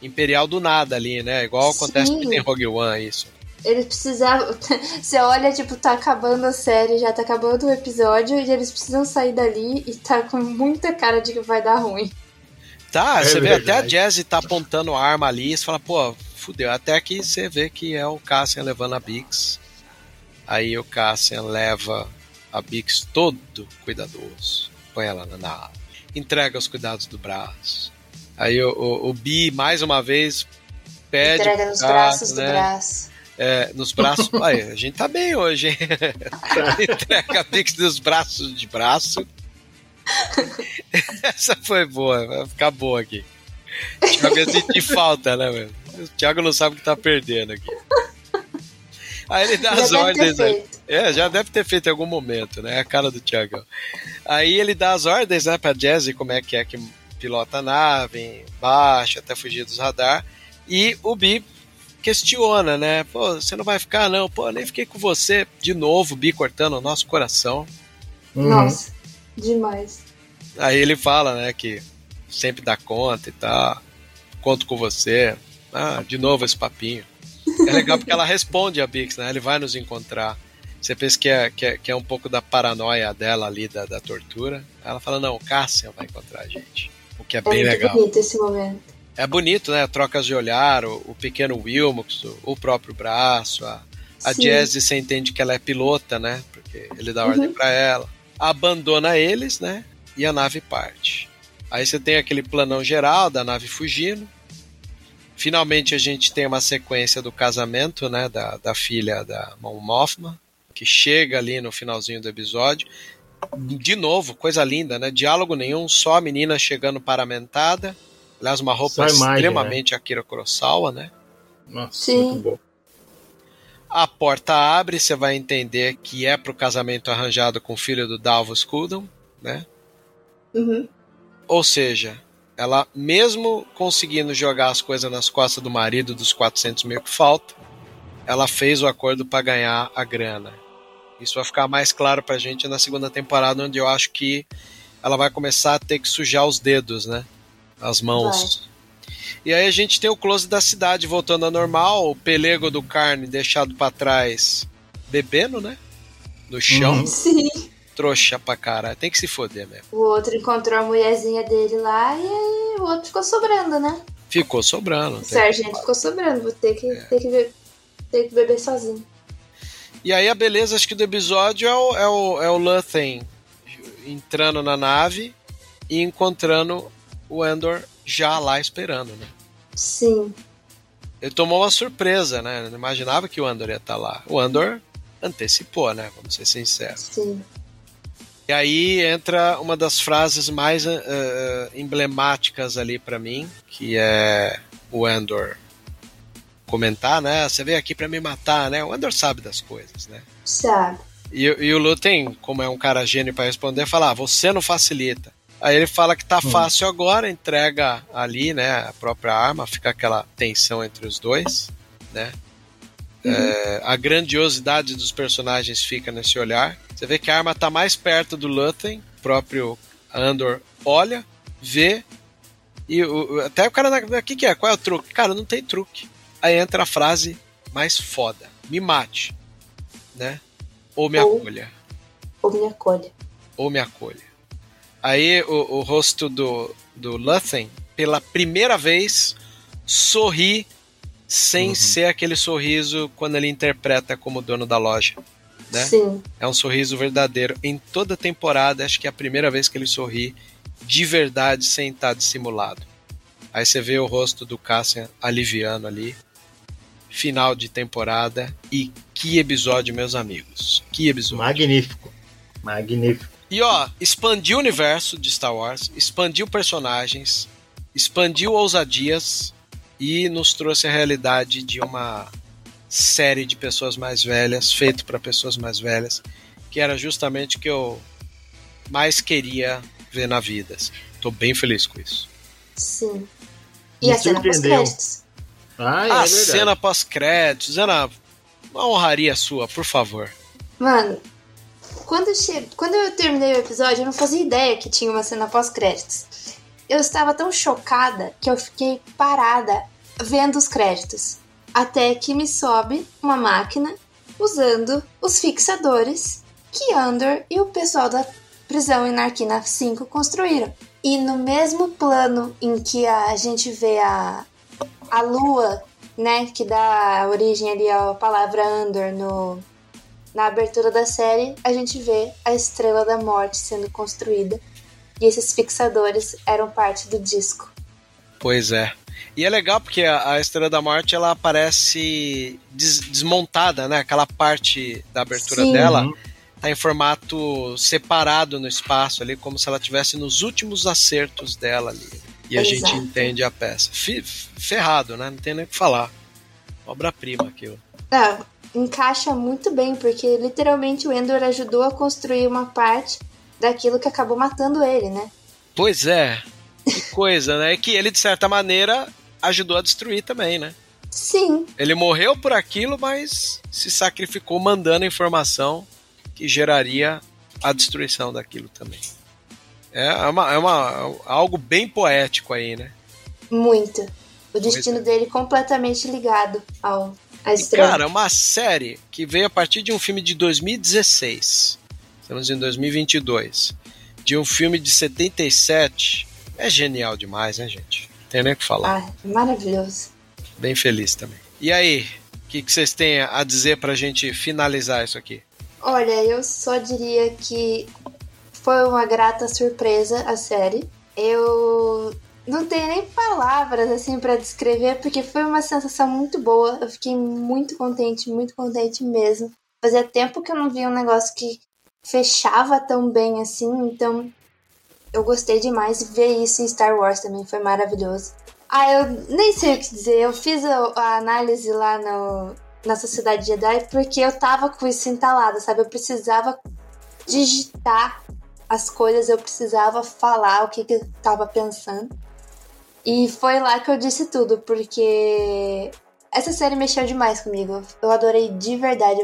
Imperial do nada ali, né? Igual acontece Sim. em Rogue One, isso. Eles precisavam. Você olha, tipo, tá acabando a série, já tá acabando o episódio, e eles precisam sair dali e tá com muita cara de que vai dar ruim. Tá, É você vê até a verdade. Jazzy tá apontando a arma ali, você fala, pô, fudeu. Até que você vê que é o Cassian levando a Bix. Aí o Cassian leva a Bix todo cuidadoso, põe ela na nave, entrega os cuidados do braço. Aí o, o, o Bi, mais uma vez, pede. Entrega nos braços do né? braço. É, nos braços. Aí, a gente tá bem hoje, hein? Entrega a Bix nos braços de braço. Essa foi boa, vai ficar boa aqui. O Thiago ia sentir falta, né, meu? O Thiago não sabe o que tá perdendo aqui. Aí ele dá Já as ordens, né? É, já deve ter feito em algum momento, né? A cara do Thiago. Aí ele dá as ordens, né, pra Jazzy, como é que é que pilota a nave, baixa, até fugir dos radar. E o Bi questiona, né? Pô, você não vai ficar, não. Pô, eu nem fiquei com você. De novo, Bi cortando o nosso coração. Uhum. Nossa, demais. Aí ele fala, né, que sempre dá conta e tal. Conto com você. Ah, de novo esse papinho. É legal porque ela responde a Bix, né? Ele vai nos encontrar. Você pensa que é, que é, que é um pouco da paranoia dela ali, da, da tortura. Ela fala, não, o Cassian vai encontrar a gente. O que é É bem muito legal. bonito esse momento. É bonito, né? Trocas de olhar, o, o pequeno Wilmux, o, o próprio braço, a, a Sim. Você entende que ela é pilota, né? Porque ele dá ordem Uhum. pra ela. Abandona eles, né? E a nave parte. Aí você tem aquele planão geral da nave fugindo. Finalmente a gente tem uma sequência do casamento, né? Da, da filha da Mon Mothma, que chega ali no finalzinho do episódio. De novo, coisa linda, né? Diálogo nenhum, só a menina chegando paramentada. Aliás, uma roupa a imagem, extremamente Akira Kurosawa, né? Nossa, Sim. muito bom. A porta abre, você vai entender que é pro casamento arranjado com o filho do Davos Kuldan, né? Uhum. Ou seja, ela mesmo conseguindo jogar as coisas nas costas do marido dos 400 mil que falta, ela fez o acordo para ganhar a grana. Isso vai ficar mais claro pra gente na segunda temporada, onde eu acho que ela vai começar a ter que sujar os dedos, né? As mãos. E aí a gente tem o close da cidade voltando ao normal, o pelego do carne deixado para trás bebendo, né? No chão. Uhum. Sim. trouxa pra caralho. Tem que se foder mesmo. O outro encontrou a mulherzinha dele lá e aí o outro ficou sobrando, né? Ficou sobrando. O sargento ficou sobrando, vou ter que, ter que, be- ter que beber sozinho. E aí a beleza, acho que do episódio é o, é o, é o Luthen entrando na nave e encontrando o Andor já lá esperando, né? Sim, Ele tomou uma surpresa, né? Não imaginava que o Andor ia estar lá. O Andor antecipou, né? Vamos ser sinceros. sim. E aí entra uma das frases mais eh, emblemáticas ali pra mim, que é o Andor comentar, né? Você veio aqui pra me matar, né? O Andor sabe das coisas, né? Sabe. E, e o Luthen, como é um cara gênio pra responder, fala: ah, você não facilita. Aí ele fala que tá fácil agora, entrega ali, né, a própria arma, fica aquela tensão entre os dois, né? É, a grandiosidade dos personagens fica nesse olhar. Você vê que a arma tá mais perto do Luthen, o próprio Andor olha, vê, e o, até o cara, o que, que é? Qual é o truque? Cara, não tem truque. Aí entra a frase mais foda: me mate, né? Ou me Ou- acolha Ou me acolhe. ou me acolha. Aí o, o rosto do, do Luthen, pela primeira vez, sorri sem ser aquele sorriso quando ele interpreta como dono da loja. Né? Sim, É um sorriso verdadeiro. Em toda a temporada, acho que é a primeira vez que ele sorri de verdade, sem estar dissimulado. Aí você vê o rosto do Cassian aliviando ali. Final de temporada. E que episódio, meus amigos. Que episódio. Magnífico. Magnífico. E ó, expandiu o universo de Star Wars, expandiu personagens, expandiu ousadias e nos trouxe a realidade de uma série de pessoas mais velhas, feito para pessoas mais velhas, que era justamente o que eu mais queria ver na vida. assim. Tô bem feliz com isso. sim. E Me a cena pós-créditos. Ah, é a verdade. cena pós-créditos, Ana, uma honraria sua, por favor. Mano, quando, che... quando eu terminei o episódio, eu não fazia ideia que tinha uma cena pós-créditos. Eu estava tão chocada que eu fiquei parada vendo os créditos. Até que me sobe uma máquina usando os fixadores que Andor e o pessoal da prisão em Narkina 5 construíram. E no mesmo plano em que a gente vê a, a lua, né, que dá origem ali à palavra Andor no, na abertura da série, a gente vê a Estrela da Morte sendo construída. E esses fixadores eram parte do disco. Pois é. E é legal porque a, a Estrela da Morte ela aparece des- desmontada, né? Aquela parte da abertura Sim. dela tá em formato separado no espaço ali, como se ela tivesse nos últimos acertos dela ali. E a gente entende a peça. Fi- ferrado, né? Não tem nem o que falar. Obra-prima aquilo. Ah, encaixa muito bem, porque literalmente o Endor ajudou a construir uma parte daquilo que acabou matando ele, né? Pois é. Que coisa, né? Que ele, de certa maneira, ajudou a destruir também, né? Sim, Ele morreu por aquilo, mas se sacrificou mandando a informação que geraria a destruição daquilo também. É, uma, é uma, algo bem poético aí, né? muito. O destino é. dele completamente ligado ao E, estrela. cara, uma série que veio a partir de um filme de 2016, estamos em 2022, de um filme de 77, é genial demais, né, gente? Não tem nem o que falar. Ah, maravilhoso. Bem feliz também. E aí, o que, que vocês têm a dizer pra gente finalizar isso aqui? Olha, eu só diria que foi uma grata surpresa a série. Eu não tenho nem palavras assim pra descrever, porque foi uma sensação muito boa. Eu fiquei muito contente, muito contente mesmo. Fazia tempo que eu não via um negócio que fechava tão bem assim, então eu gostei demais. Ver isso em Star Wars também foi maravilhoso. Ah, eu nem sei o que dizer. Eu fiz a, a análise lá no, na Sociedade Jedi porque eu tava com isso entalado, sabe? Eu precisava digitar as coisas, eu precisava falar o que, que eu tava pensando. E foi lá que eu disse tudo, porque essa série mexeu demais comigo. Eu adorei de verdade.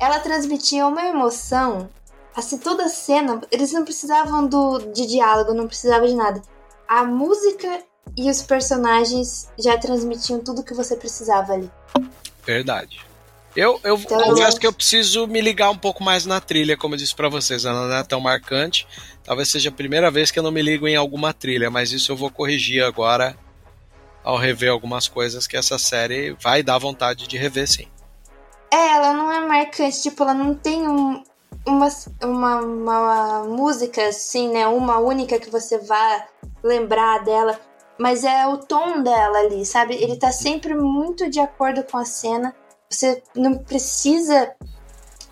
Ela transmitia uma emoção. Assim, toda a cena, eles não precisavam do, de diálogo, não precisava de nada. A música e os personagens já transmitiam tudo que você precisava ali. Verdade. Eu, eu Então, confesso eu- que eu preciso me ligar um pouco mais na trilha, como eu disse pra vocês. Ela não é tão marcante. Talvez seja a primeira vez que eu não me ligo em alguma trilha, mas isso eu vou corrigir agora ao rever algumas coisas que essa série vai dar vontade de rever, sim. É, ela não é marcante, tipo, ela não tem um, uma, uma, uma música assim, né? Uma única que você vá lembrar dela. Mas é o tom dela ali, sabe? Ele tá sempre muito de acordo com a cena. Você não precisa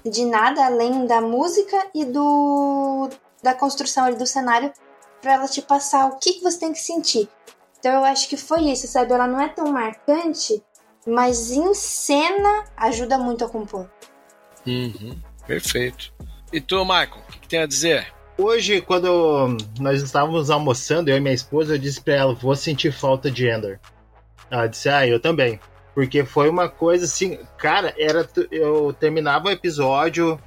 de nada além da música e do da construção ali do cenário pra ela te passar o que, que você tem que sentir. Então eu acho que foi isso, sabe? Ela não é tão marcante, mas em cena ajuda muito a compor. Uhum, perfeito. E tu, Michael, o que, que tem a dizer? Hoje, quando nós estávamos almoçando, eu e minha esposa, eu disse pra ela, vou sentir falta de Ender. Ela disse, ah, eu também. Porque foi uma coisa assim, cara, era eu terminava o episódio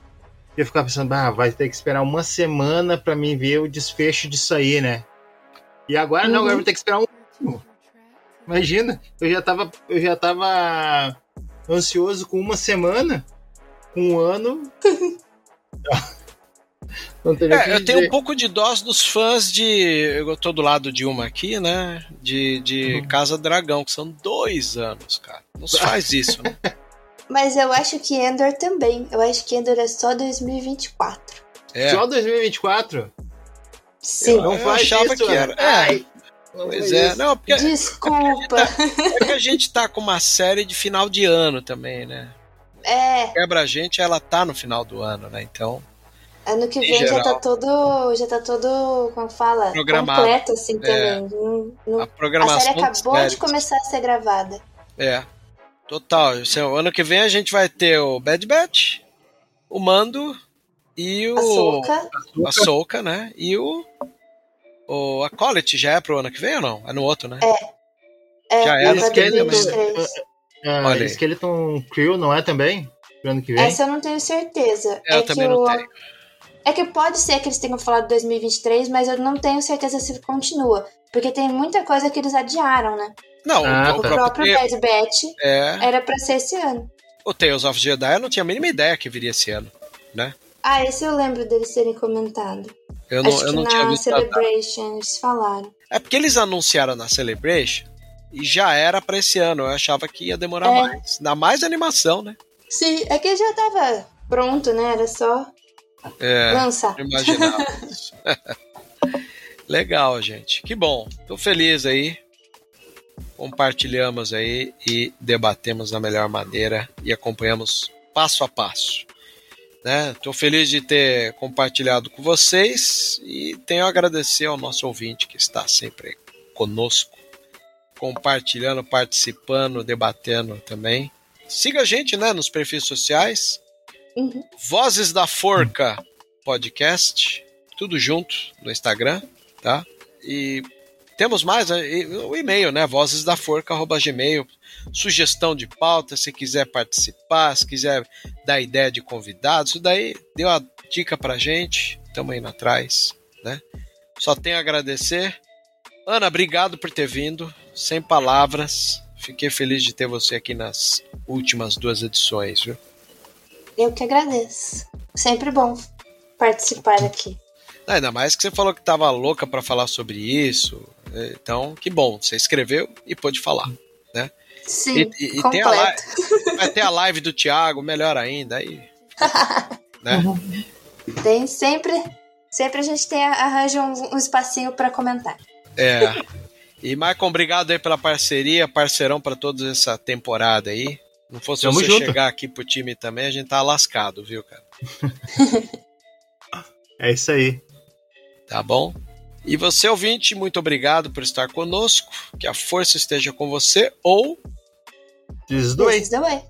e eu ficava pensando, ah, vai ter que esperar uma semana pra mim ver o desfecho disso aí, né? E agora não, Uhum. agora eu vou ter que esperar um. Imagina, eu já tava, eu já tava ansioso com uma semana, com um ano. não teria É, eu tenho um pouco de dó dos fãs de. Eu tô do lado de uma aqui, né? De, de Uhum. Casa Dragão, que são dois anos, cara. Não se faz isso, né? Mas eu acho que Endor também. Eu acho que Endor é só 2024. É. Só 2024? Sim. Não Eu faz achava isso, que era. É. Ai, não Pois é, isso. não, porque Desculpa. é que a gente tá com uma série de final de ano também, né? É, Quebra a gente, ela tá no final do ano, né? Então. Ano que Em vem já geral. tá todo. Já tá todo. Como fala? Programado. Completo, assim, É. também. Não- A a programação. série dos acabou de começar a ser gravada. É. Total. Esse- O ano que vem a gente vai ter o Bad Batch, o Mando e o. A Soca. A Soca, né? E o. O Acolyte já é pro ano que vem ou não? É no outro, né? É, Já é era pra Skeleton, 2023. Ah, Olha aí. Skeleton Crew não é também? Pro ano que vem? Essa eu não tenho certeza. É, eu que também não o- tenho. É que pode ser que eles tenham falado 2023, mas eu não tenho certeza se continua. Porque tem muita coisa que eles adiaram, né? Não, Ah, o, tá. próprio. Bad Batch É, era pra ser esse ano. o Tales of Jedi eu não tinha a mínima ideia que viria esse ano. Ah, esse eu lembro deles terem comentado. Eu não, Acho eu que não na tinha visto. Celebration eles falaram. É porque eles anunciaram na Celebration e já era pra esse ano. Eu achava que ia demorar É. mais. Ainda mais animação, né? Sim, é que já tava pronto, né? Era só É. imaginava isso. Legal, gente. Que bom. Tô feliz aí. Compartilhamos aí e debatemos da melhor maneira e acompanhamos passo a passo. Né? Tô feliz de ter compartilhado com vocês e tenho a agradecer ao nosso ouvinte que está sempre conosco, compartilhando, participando, debatendo também. Siga a gente, né, nos perfis sociais. Uhum. Vozes da Forca Podcast, tudo junto no Instagram, tá? E temos mais né, o e-mail, né? Vozesdaforca@gmail. Sugestão de pauta, se quiser participar, se quiser dar ideia de convidados, isso daí deu a dica pra gente. Tamo indo atrás, né? Só tenho a agradecer. Ana, obrigado por ter vindo. Sem palavras. Fiquei feliz de ter você aqui nas últimas duas edições, viu? Eu que agradeço. Sempre bom participar aqui. Ainda mais que você falou que tava louca pra falar sobre isso. Então, que bom, você escreveu e pôde falar. Sim, E, e- e tem a live, completo. vai ter a live do Thiago, melhor ainda. Aí, né? Tem sempre. Sempre a gente tem, arranja um, um espacinho pra comentar. É. E, Maicon, obrigado aí pela parceria, parceirão pra toda essa temporada aí. Não fosse Tamo você junto. chegar aqui pro time também, a gente tá lascado, viu, cara? É isso aí. Tá bom? E você, ouvinte, muito obrigado por estar conosco. Que a força esteja com você ou the way.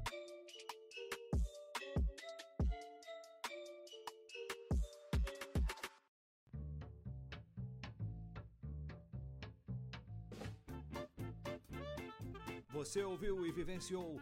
Você ouviu e vivenciou